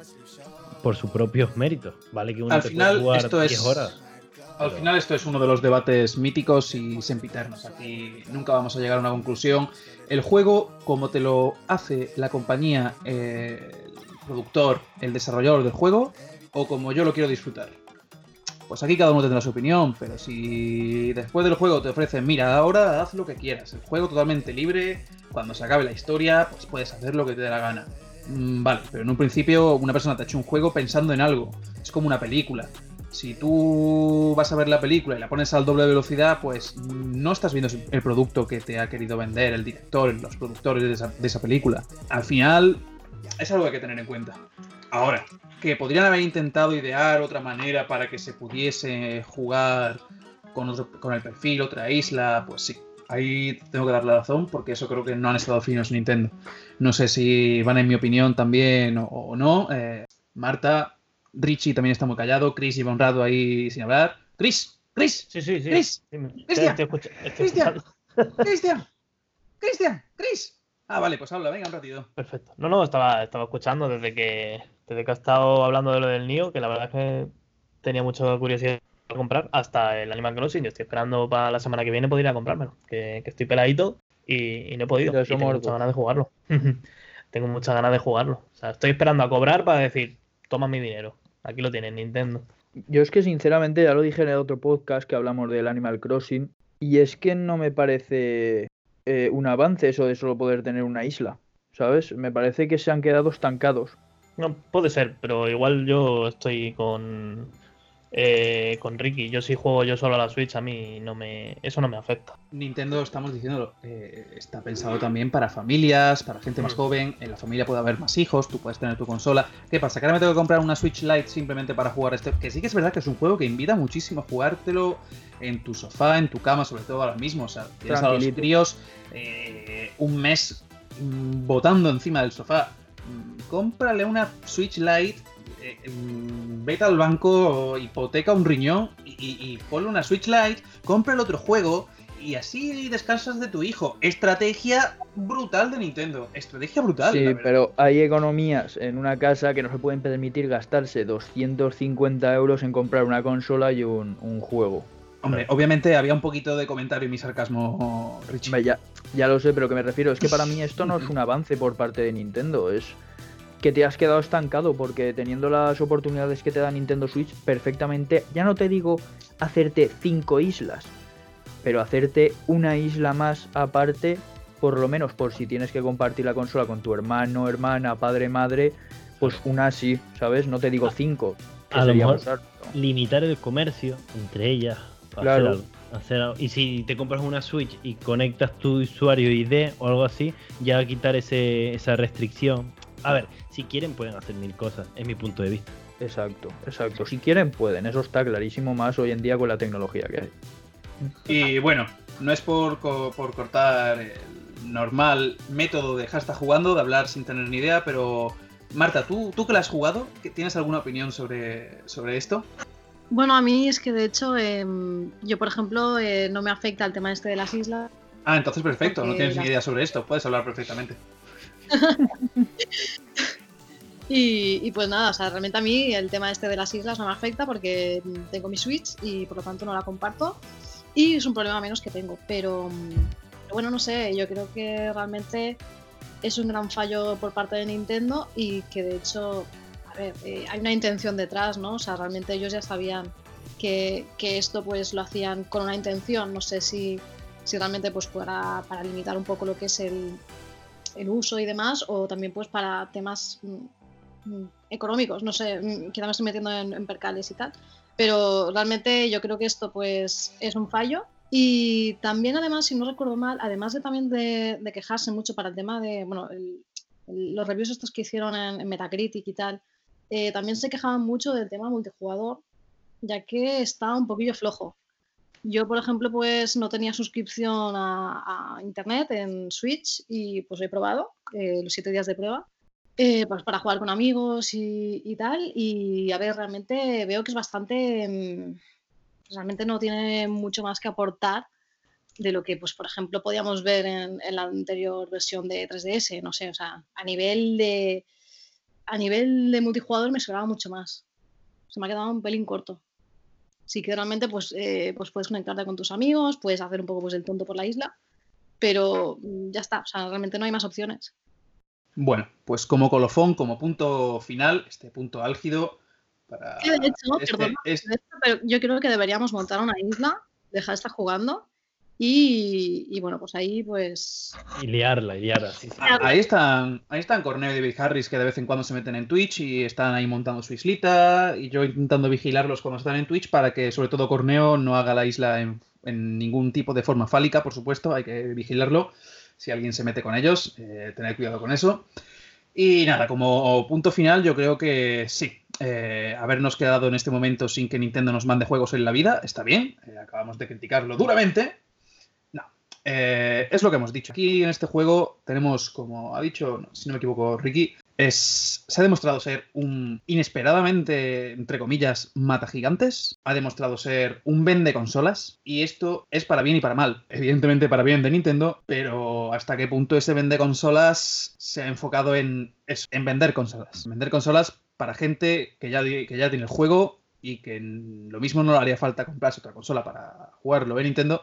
por sus propios méritos. Vale que uno Al te final, puede jugar esto 10 es- horas. Al Pero- final esto es uno de los debates míticos y sempiternos. Aquí nunca vamos a llegar a una conclusión. El juego, como te lo hace la compañía, eh, el productor, el desarrollador del juego, o como yo lo quiero disfrutar. Pues aquí cada uno tendrá su opinión, pero si después del juego te ofrecen, mira, ahora haz lo que quieras, el juego totalmente libre, cuando se acabe la historia, pues puedes hacer lo que te dé la gana. Mm, vale, pero en un principio una persona te ha hecho un juego pensando en algo, es como una película. Si tú vas a ver la película y la pones al doble velocidad, pues no estás viendo el producto que te ha querido vender el director, los productores de esa, de esa película. Al final, es algo que hay que tener en cuenta. Ahora, que podrían haber intentado idear otra manera para que se pudiese jugar con, otro- con el perfil, otra isla, pues sí. Ahí tengo que dar la razón porque eso creo que no han estado finos Nintendo. No sé si van en mi opinión también o, o no. Eh, Marta, Richie también está muy callado. Chris lleva un rato ahí sin hablar. Chris, Chris, Sí, sí, sí. Chris, Cristian. Cristian, Cristian, Chris. Ah, vale, pues habla, venga un ratito. Perfecto. No, no, estaba, estaba escuchando desde que, desde que ha estado hablando de lo del Nio, que la verdad es que tenía mucha curiosidad de comprar, hasta el Animal Crossing. Yo estoy esperando para la semana que viene poder ir a comprármelo, que, que estoy peladito y, y no he podido. Y tengo muchas ganas de jugarlo. [LAUGHS] tengo muchas ganas de jugarlo. O sea, estoy esperando a cobrar para decir, toma mi dinero. Aquí lo tienes, Nintendo. Yo es que sinceramente ya lo dije en el otro podcast que hablamos del Animal Crossing y es que no me parece eh, un avance eso de solo poder tener una isla, ¿sabes? Me parece que se han quedado estancados. No, puede ser, pero igual yo estoy con eh, con Ricky. Yo si juego yo solo a la Switch, a mí no me eso no me afecta. Nintendo, estamos diciendo, eh, está pensado también para familias, para gente más Mm. joven. En la familia puede haber más hijos, tú puedes tener tu consola. ¿Qué pasa? Que ahora me tengo que comprar una Switch Lite simplemente para jugar este. Que sí que es verdad que es un juego que invita muchísimo a jugártelo en tu sofá, en tu cama, sobre todo ahora mismo. O sea, tienes a los críos eh, un mes mm, botando encima del sofá. Mm, Cómprale una Switch Lite. Eh, vete al banco, hipoteca un riñón y, y- y ponle una Switch Lite, compra el otro juego y así descansas de tu hijo. Estrategia brutal de Nintendo. Estrategia brutal. Sí, pero hay economías en una casa que no se pueden permitir gastarse 250 euros en comprar una consola y un, un juego. Hombre, obviamente había un poquito de comentario y mi sarcasmo, Richie. Ya, ya lo sé, pero que me refiero es que para mí esto no es [LAUGHS] un avance por parte de Nintendo, es que te has quedado estancado porque teniendo las oportunidades que te da Nintendo Switch perfectamente, ya no te digo hacerte cinco islas, pero hacerte una isla más aparte, por lo menos por si tienes que compartir la consola con tu hermano, hermana, padre, madre, pues una sí, ¿sabes? No te digo cinco. que A lo sería mejor- abusar, ¿no? limitar el comercio entre ellas. Claro. hacer algo- hacer algo. Y si te compras una Switch y conectas tu usuario ID o algo así, ya va a quitar ese, esa restricción. A ver, si quieren pueden hacer mil cosas, es mi punto de vista. Exacto, exacto. Si quieren pueden, eso está clarísimo más hoy en día con la tecnología que hay. Y bueno, no es por, co- por cortar el normal método de hashtag jugando, de hablar sin tener ni idea, pero Marta, ¿tú, tú que la has jugado, ¿qué- ¿tienes alguna opinión sobre, sobre esto? Bueno, a mí es que de hecho, em, yo por ejemplo, eh, no me afecta el tema este de las islas. Ah, entonces perfecto, no tienes ni idea sobre esto, puedes hablar perfectamente. [LAUGHS] Y, pues nada, o sea, realmente a mí el tema este de las islas no me afecta porque tengo mi Switch y por lo tanto no la comparto. Y es un problema menos que tengo. Pero, bueno, no sé, yo creo que realmente es un gran fallo por parte de Nintendo y que de hecho, a ver, eh, hay una intención detrás, ¿no? O sea, realmente ellos ya sabían que, que esto pues lo hacían con una intención. No sé si, si realmente pues para, para limitar un poco lo que es el, el uso y demás, o también pues para temas mm, mm, económicos, no sé, mm, quizá me estoy metiendo en, en percales y tal, pero realmente yo creo que esto pues es un fallo y también además, si no recuerdo mal, además de también de, quejarse mucho para el tema de, bueno, los reviews estos que hicieron en, en Metacritic y tal, eh, también se quejaban mucho del tema multijugador, ya que está un poquillo flojo. Yo, por ejemplo, pues no tenía suscripción a, internet en Switch y pues he probado eh, los siete días de prueba eh, pues para jugar con amigos y, tal. Y a ver, realmente veo que es bastante. mm, Realmente no tiene mucho más que aportar de lo que, pues, por ejemplo, podíamos ver en, en la anterior versión de 3DS. No sé, o sea, a nivel de. A nivel de multijugador me esperaba mucho más. Se me ha quedado un pelín corto. Sí que realmente pues, eh, pues puedes conectarte con tus amigos, puedes hacer un poco pues, el tonto por la isla, pero mm, ya está, o sea, realmente no hay más opciones. Bueno, pues como colofón, como punto final, este punto álgido para Que de hecho, este- perdona, este- pero yo creo que deberíamos montar una isla, dejar de estar jugando y, y bueno, pues ahí pues... Y liarla, y liarla, sí, sí. Ah, Ahí están, ahí están Corneo y David Harris que de vez en cuando se meten en Twitch y están ahí montando su islita y yo intentando vigilarlos cuando están en Twitch para que sobre todo Corneo no haga la isla en, en ningún tipo de forma fálica, por supuesto, hay que vigilarlo. Si alguien se mete con ellos, eh, tener cuidado con eso. Y nada, como punto final, yo creo que sí. eh, habernos quedado en este momento sin que Nintendo nos mande juegos en la vida, está bien. eh, acabamos de criticarlo duramente. Eh, es lo que hemos dicho. Aquí en este juego tenemos, como ha dicho, si no me equivoco, Ricky, es, se ha demostrado ser un inesperadamente, entre comillas, mata gigantes. Ha demostrado ser un vende consolas. Y esto es para bien y para mal. Evidentemente para bien de Nintendo, pero hasta qué punto ese vende consolas se ha enfocado en, eso, en vender consolas. Vender consolas para gente que ya, que ya tiene el juego y que lo mismo no le haría falta comprarse otra consola para jugarlo en Nintendo.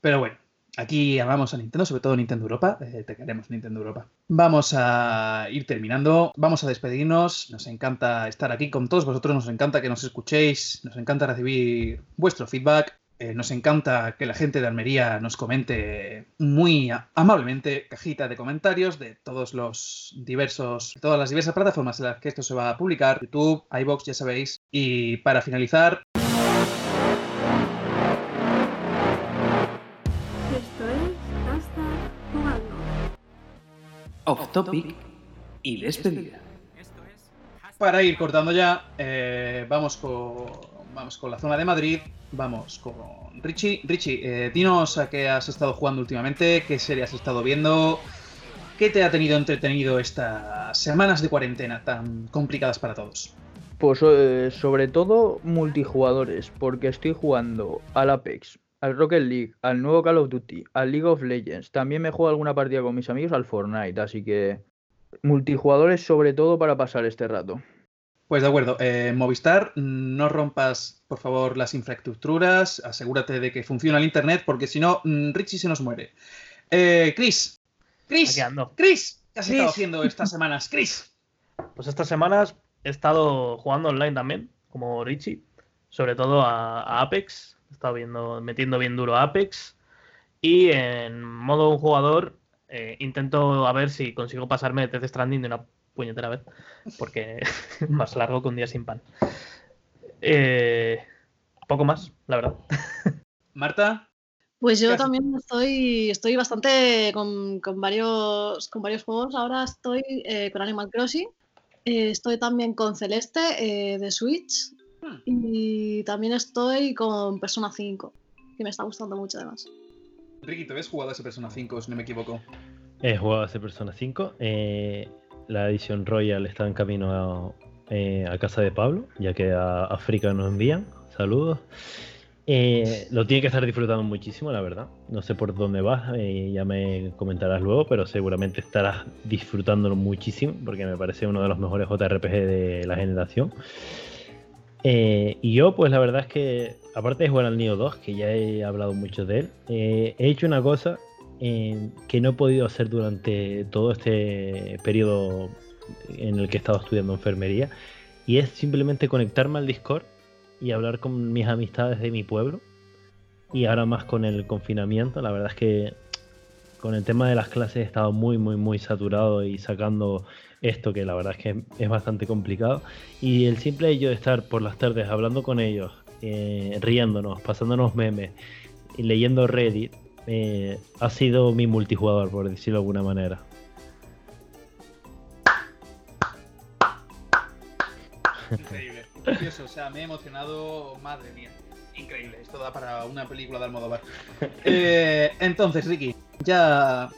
Pero bueno, Aquí amamos a Nintendo, sobre todo Nintendo Europa. Eh, te queremos, Nintendo Europa. Vamos a ir terminando. Vamos a despedirnos. Nos encanta estar aquí con todos vosotros. Nos encanta que nos escuchéis. Nos encanta recibir vuestro feedback. Eh, nos encanta que la gente de Almería nos comente muy amablemente cajita de comentarios de todos los diversos, todas las diversas plataformas en las que esto se va a publicar, YouTube, iBox, ya sabéis. Y para finalizar, Off topic y despedida. para ir cortando ya, eh, vamos con vamos con la zona de Madrid. Vamos con Richie. Richie, eh, dinos a qué has estado jugando últimamente, qué serie has estado viendo, qué te ha tenido entretenido estas semanas de cuarentena tan complicadas para todos. Pues eh, sobre todo multijugadores, porque estoy jugando al Apex, al Rocket League, al nuevo Call of Duty, al League of Legends. También me juego alguna partida con mis amigos al Fortnite, así que multijugadores sobre todo para pasar este rato. Pues de acuerdo, eh, Movistar, no rompas por favor las infraestructuras, asegúrate de que funciona el internet, porque si no, mm, Richie se nos muere. Eh, Chris, Chris. Chris, ¿qué has Chris. estado haciendo estas semanas? Chris. Pues estas semanas he estado jugando online también, como Richie, sobre todo a, a Apex. Estado viendo, metiendo bien duro a Apex. Y en modo un jugador, eh, intento a ver si consigo pasarme Death Stranding de una puñetera vez, porque es [LAUGHS] más largo que un día sin pan. Eh, poco más, la verdad. [LAUGHS] Marta, Pues ¿Qué yo también estoy, estoy bastante con, con varios, con varios juegos. Ahora estoy eh, con Animal Crossing. eh, estoy también con Celeste eh, de Switch. Hmm. Y también estoy con Persona 5, que me está gustando mucho además. Ricky, ¿te ves jugado a ese Persona 5, si no me equivoco? He jugado a ese Persona 5. eh, la edición Royal está en camino a, eh, a casa de Pablo, ya que a África nos envían. Saludos. Eh, lo tiene que estar disfrutando muchísimo, la verdad. No sé por dónde vas, eh, ya me comentarás luego, pero seguramente estarás disfrutándolo muchísimo, porque me parece uno de los mejores JRPG de la generación. Eh, y yo, pues la verdad es que, aparte de jugar al Neo 2, que ya he hablado mucho de él, eh, he hecho una cosa eh, que no he podido hacer durante todo este periodo en el que he estado estudiando enfermería, y es simplemente conectarme al Discord y hablar con mis amistades de mi pueblo. Y ahora más con el confinamiento, la verdad es que con el tema de las clases he estado muy, muy, muy saturado y sacando esto que la verdad es que es bastante complicado. Y el simple hecho de estar por las tardes hablando con ellos, eh, riéndonos, pasándonos memes y leyendo Reddit, eh, ha sido mi multijugador, por decirlo de alguna manera. Increíble, precioso, o sea, me he emocionado, madre mía. Increíble, esto da para una película de Almodóvar. [LAUGHS] Eh, entonces, Ricky, ya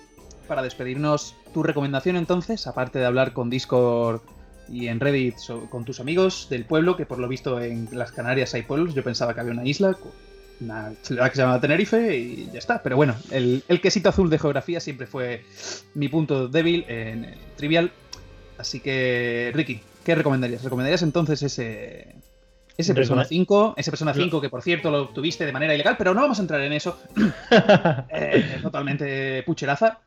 para despedirnos, tu recomendación entonces, aparte de hablar con Discord y en Reddit con tus amigos del pueblo, que por lo visto en las Canarias hay pueblos, yo pensaba que había una isla, una ciudad que se llama Tenerife y ya está. Pero bueno, el, el quesito azul de geografía siempre fue mi punto débil en el trivial. Así que, Ricky, ¿qué recomendarías? ¿Recomendarías entonces ese, ese Persona Recome- 5? Ese Persona 5 que, por cierto, lo obtuviste de manera ilegal, pero no vamos a entrar en eso. [LAUGHS] Eh, totalmente pucheraza.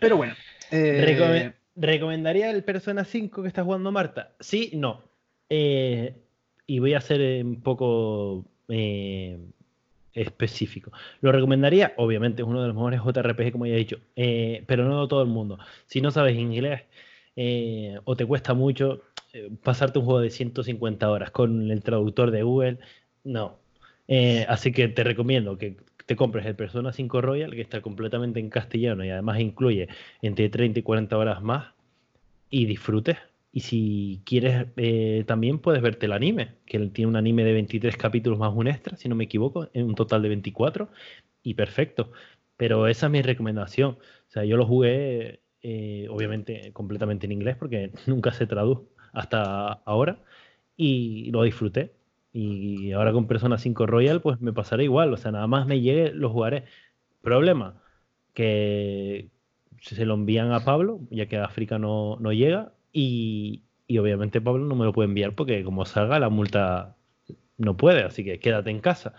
Pero bueno. eh, Recome- ¿Recomendaría el Persona 5 que está jugando Marta? Sí, no. Eh, y voy a ser un poco eh, específico. Lo recomendaría, obviamente, es uno de los mejores JRPG, como ya he dicho, pero no todo el mundo. Si no sabes inglés o te cuesta mucho pasarte un juego de 150 horas con el traductor de Google, no. Así que te recomiendo que te compres el Persona 5 Royal, que está completamente en castellano y además incluye entre 30 y 40 horas más y disfrutes. Y si quieres, eh, también puedes verte el anime, que tiene un anime de 23 capítulos más un extra, si no me equivoco, en un total de 24, y perfecto. Pero esa es mi recomendación. O sea, yo lo jugué, eh, obviamente, completamente en inglés, porque [LAUGHS] nunca se tradujo hasta ahora, y lo disfruté. Y ahora con Persona 5 Royal, pues me pasará igual. O sea, nada más me llegue, lo jugaré. Problema, que se lo envían a Pablo, ya que a África no, no llega, y, y obviamente Pablo no me lo puede enviar porque como salga la multa no puede, así que quédate en casa.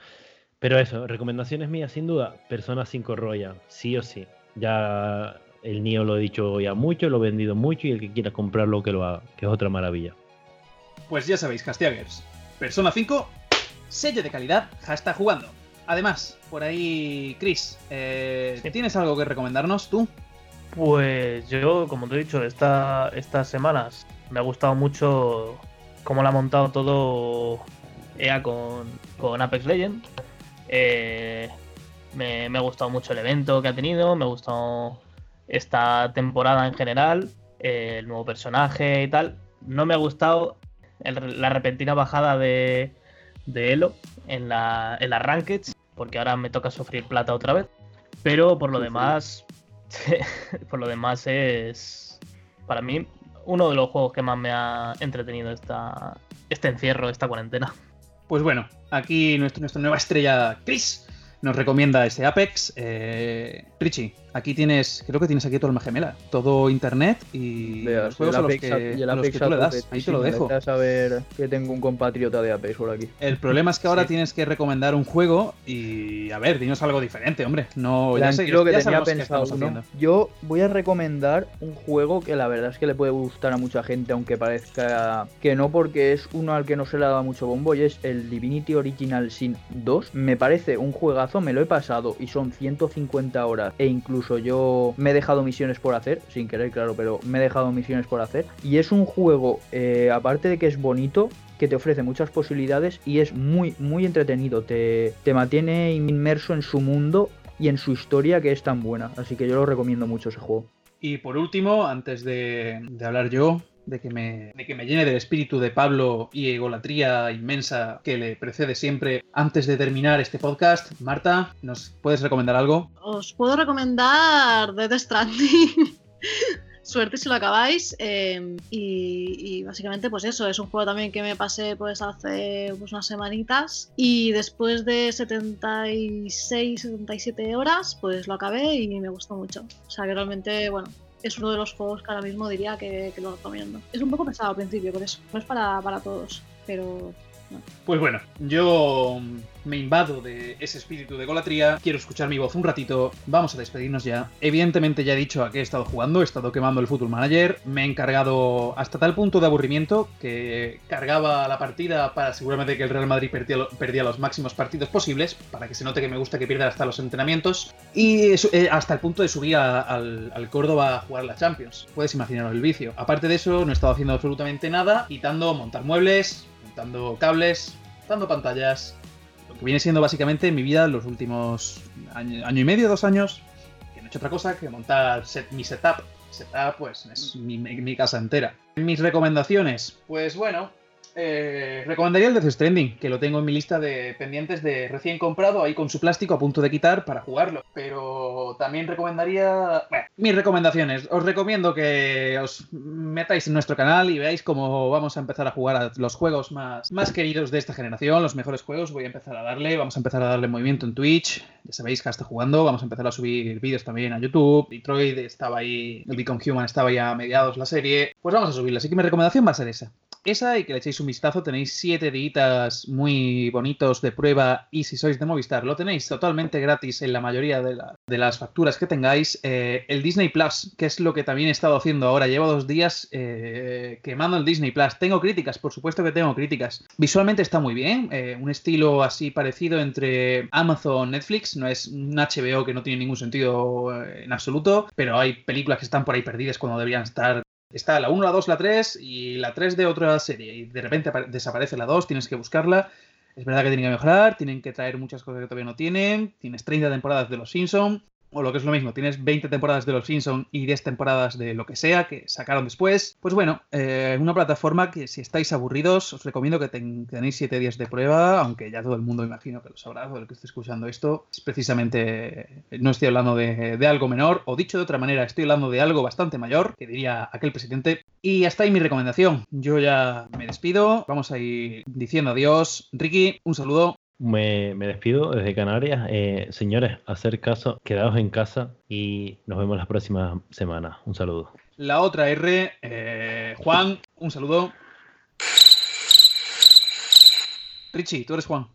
Pero eso, recomendaciones mías sin duda, Persona 5 Royal, sí o sí. Ya el Nio lo he dicho ya mucho, lo he vendido mucho y el que quiera comprarlo que lo haga, que es otra maravilla. Pues ya sabéis, Castiagers. Persona 5, sello de calidad, hashtag jugando. Además, por ahí, Chris, eh, Sí. ¿tienes algo que recomendarnos tú? Pues yo, como te he dicho, esta, estas semanas me ha gustado mucho cómo lo ha montado todo EA con, con Apex Legends. Eh, me, me ha gustado mucho el evento que ha tenido, me ha gustado esta temporada en general, eh, el nuevo personaje y tal. No me ha gustado el- la repentina bajada de, de Elo en la, en las Rankeds, porque ahora me toca sufrir plata otra vez. Pero por lo demás, [LAUGHS] por lo demás es para mí uno de los juegos que más me ha entretenido esta, este encierro, esta cuarentena. Pues bueno, aquí nuestro, nuestra nueva estrella, Chris, nos recomienda ese Apex. Eh, Richie, aquí tienes, creo que tienes aquí todo alma gemela, todo internet y Veas, los juegos el a los Apex que, a- y el a los Apex que tú a le das. tope, Ahí te lo dejo. saber que tengo un compatriota de Apex por aquí. El problema es que ahora Sí. tienes que recomendar un juego y, a ver, dinos algo diferente, hombre. No, ya sé, Tranquilo que ya tenía pensado haciendo. Yo voy a recomendar un juego que la verdad es que le puede gustar a mucha gente, aunque parezca que no, porque es uno al que no se le ha dado mucho bombo y es el Divinity Original Sin 2. Me parece un juegazo, me lo he pasado y son 150 horas e incluso yo me he dejado misiones por hacer, sin querer, claro, pero me he dejado misiones por hacer. Y es un juego, eh, aparte de que es bonito, que te ofrece muchas posibilidades y es muy, muy entretenido. Te, te mantiene inmerso en su mundo y en su historia que es tan buena. Así que yo lo recomiendo mucho ese juego. Y por último, antes de, de hablar yo, de que, me, de que me llene del espíritu de Pablo y egolatría inmensa que le precede siempre, antes de terminar este podcast, Marta, ¿nos puedes recomendar algo? Os puedo recomendar Death Stranding. [LAUGHS] Suerte si lo acabáis. eh, y, y básicamente, pues eso, es un juego también que me pasé pues hace pues, unas semanitas. Y después de 76, 77 horas, pues lo acabé y me gustó mucho. O sea que realmente, bueno, es uno de los juegos que ahora mismo diría que, lo recomiendo. Es un poco pesado al principio, por eso. No es para, para todos, pero Pues bueno, yo me invado de ese espíritu de golatría, quiero escuchar mi voz un ratito, vamos a despedirnos ya. Evidentemente ya he dicho a qué he estado jugando, he estado quemando el Football Manager, me he encargado hasta tal punto de aburrimiento que cargaba la partida para asegurarme de que el Real Madrid perdía, lo- perdía los máximos partidos posibles, para que se note que me gusta que pierda hasta los entrenamientos, y eh, hasta el punto de subir al, al Córdoba a jugar la Champions. Puedes imaginaros el vicio. Aparte de eso, no he estado haciendo absolutamente nada, quitando montar muebles, montando cables, montando pantallas, lo que viene siendo básicamente mi vida los últimos año, y medio, dos años, que no he hecho otra cosa que montar set- mi setup. Setup, pues, es mi casa entera. Mis recomendaciones, pues bueno, eh, recomendaría el Death Stranding, que lo tengo en mi lista de pendientes de recién comprado, ahí con su plástico a punto de quitar para jugarlo. Pero también recomendaría... Bueno, mis recomendaciones. Os recomiendo que os metáis en nuestro canal y veáis cómo vamos a empezar a jugar a los juegos más, más queridos de esta generación, los mejores juegos. Voy a empezar a darle, vamos a empezar a darle movimiento en Twitch. Ya sabéis que está jugando, vamos a empezar a subir vídeos también a YouTube. Detroit estaba ahí, el Become Human estaba ya a mediados la serie. Pues vamos a subirla, así que mi recomendación va a ser esa esa y que le echéis un vistazo. Tenéis siete días muy bonitos de prueba y si sois de Movistar lo tenéis totalmente gratis en la mayoría de, la- de las facturas que tengáis. Eh, el Disney Plus, que es lo que también he estado haciendo ahora. Llevo dos días eh, quemando el Disney Plus. Tengo críticas, por supuesto que tengo críticas. Visualmente está muy bien. eh, un estilo así parecido entre Amazon, Netflix. No es un HBO que no tiene ningún sentido en absoluto. Pero hay películas que están por ahí perdidas cuando deberían estar Está la 1, la 2, la 3 y la 3 de otra serie. Y de repente apare- desaparece la 2, tienes que buscarla. Es verdad que tienen que mejorar, tienen que traer muchas cosas que todavía no tienen. Tienes 30 temporadas de Los Simpson o lo que es lo mismo, tienes 20 temporadas de Los Simpson y 10 temporadas de lo que sea que sacaron después. Pues bueno, eh, una plataforma que si estáis aburridos os recomiendo que ten- tenéis 7 días de prueba, aunque ya todo el mundo imagino que lo sabrá, todo el que esté escuchando esto. Es precisamente, no estoy hablando de, de algo menor, o dicho de otra manera, estoy hablando de algo bastante mayor, que diría aquel presidente. Y hasta ahí mi recomendación. Yo ya me despido, vamos a ir diciendo adiós. Ricky, un saludo. Me, me despido desde Canarias. Eh, señores, hacer caso, quedaos en casa y nos vemos la próxima semana. Un saludo. La otra R, eh, Juan, un saludo. Richie, tú eres Juan.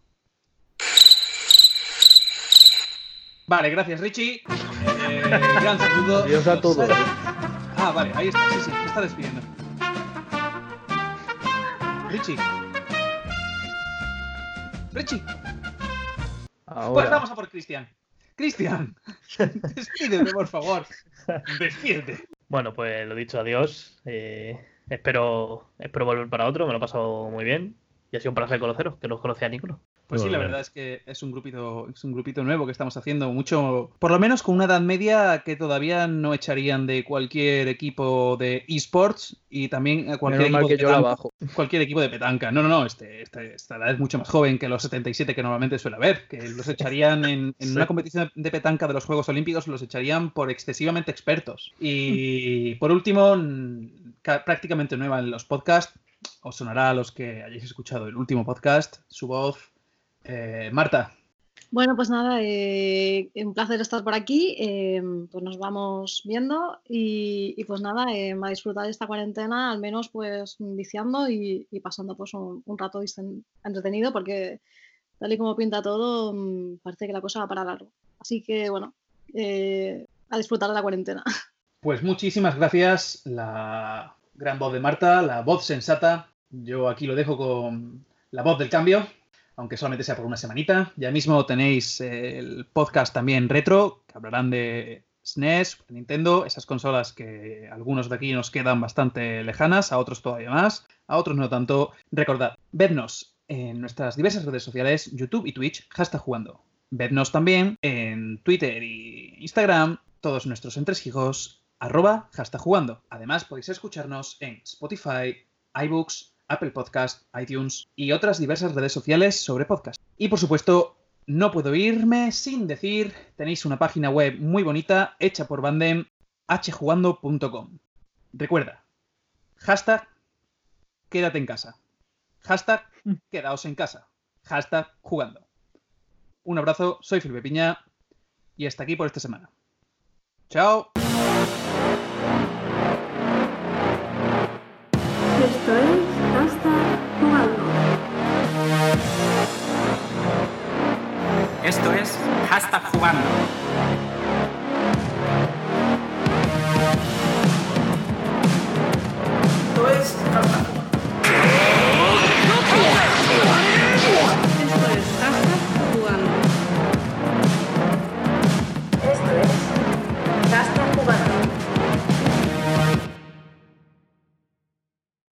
Vale, gracias Richie. Eh, gran saludo. Adiós a todos. Ah, vale, ahí está, sí, sí, se está despidiendo. Richie. Richie. Pues vamos a por Cristian. Cristian, [LAUGHS] despídete, por favor. Despídete. Bueno, pues lo dicho, adiós. Eh, espero, espero volver para otro, me lo he pasado muy bien. Y ha sido un placer conoceros, que no os conocía a ninguno. Pues sí, la verdad es que es un grupito, es un grupito nuevo que estamos haciendo mucho, por lo menos con una edad media que todavía no echarían de cualquier equipo de esports y también a cualquier Menos equipo que de yo petanca. bajo. [LAUGHS] cualquier equipo de petanca. No, no, no, este, este- esta edad es mucho más joven que los 77 que normalmente suele haber, que los [LAUGHS] echarían en, en Sí. una competición de petanca de los Juegos Olímpicos, los echarían por excesivamente expertos. Y por último, prácticamente nueva en los podcasts, os sonará a los que hayáis escuchado el último podcast, su voz, eh, Marta. Bueno, pues nada, eh, un placer estar por aquí. eh, pues nos vamos viendo y, y pues nada, a disfrutar esta cuarentena, al menos pues viciando y, y pasando pues un, un rato entretenido, porque tal y como pinta todo, mm, parece que la cosa va para largo. Así que bueno, a disfrutar de la cuarentena. [LAUGHS] Pues muchísimas gracias, la gran voz de Marta, la voz sensata. Yo aquí lo dejo con la voz del cambio, aunque solamente sea por una semanita. Ya mismo tenéis eh, el podcast también retro, que hablarán de SNES, Super Nintendo, esas consolas que a algunos de aquí nos quedan bastante lejanas, a otros todavía más, a otros no tanto. Recordad, vednos en nuestras diversas redes sociales, YouTube y Twitch, hashtag jugando. Vednos también en Twitter y Instagram, todos nuestros entresijos, arroba hashtag jugando. Además, podéis escucharnos en Spotify, iBooks, Apple Podcast, iTunes y otras diversas redes sociales sobre podcast. Y por supuesto, no puedo irme sin decir, tenéis una página web muy bonita hecha por Bandem, hjugando.com. Recuerda, hashtag quédate en casa. Hashtag quedaos en casa. Hashtag jugando. Un abrazo, soy Felipe Piña y hasta aquí por esta semana. Chao. Esto Esto es Hashtag Jugando. Esto es Hashtag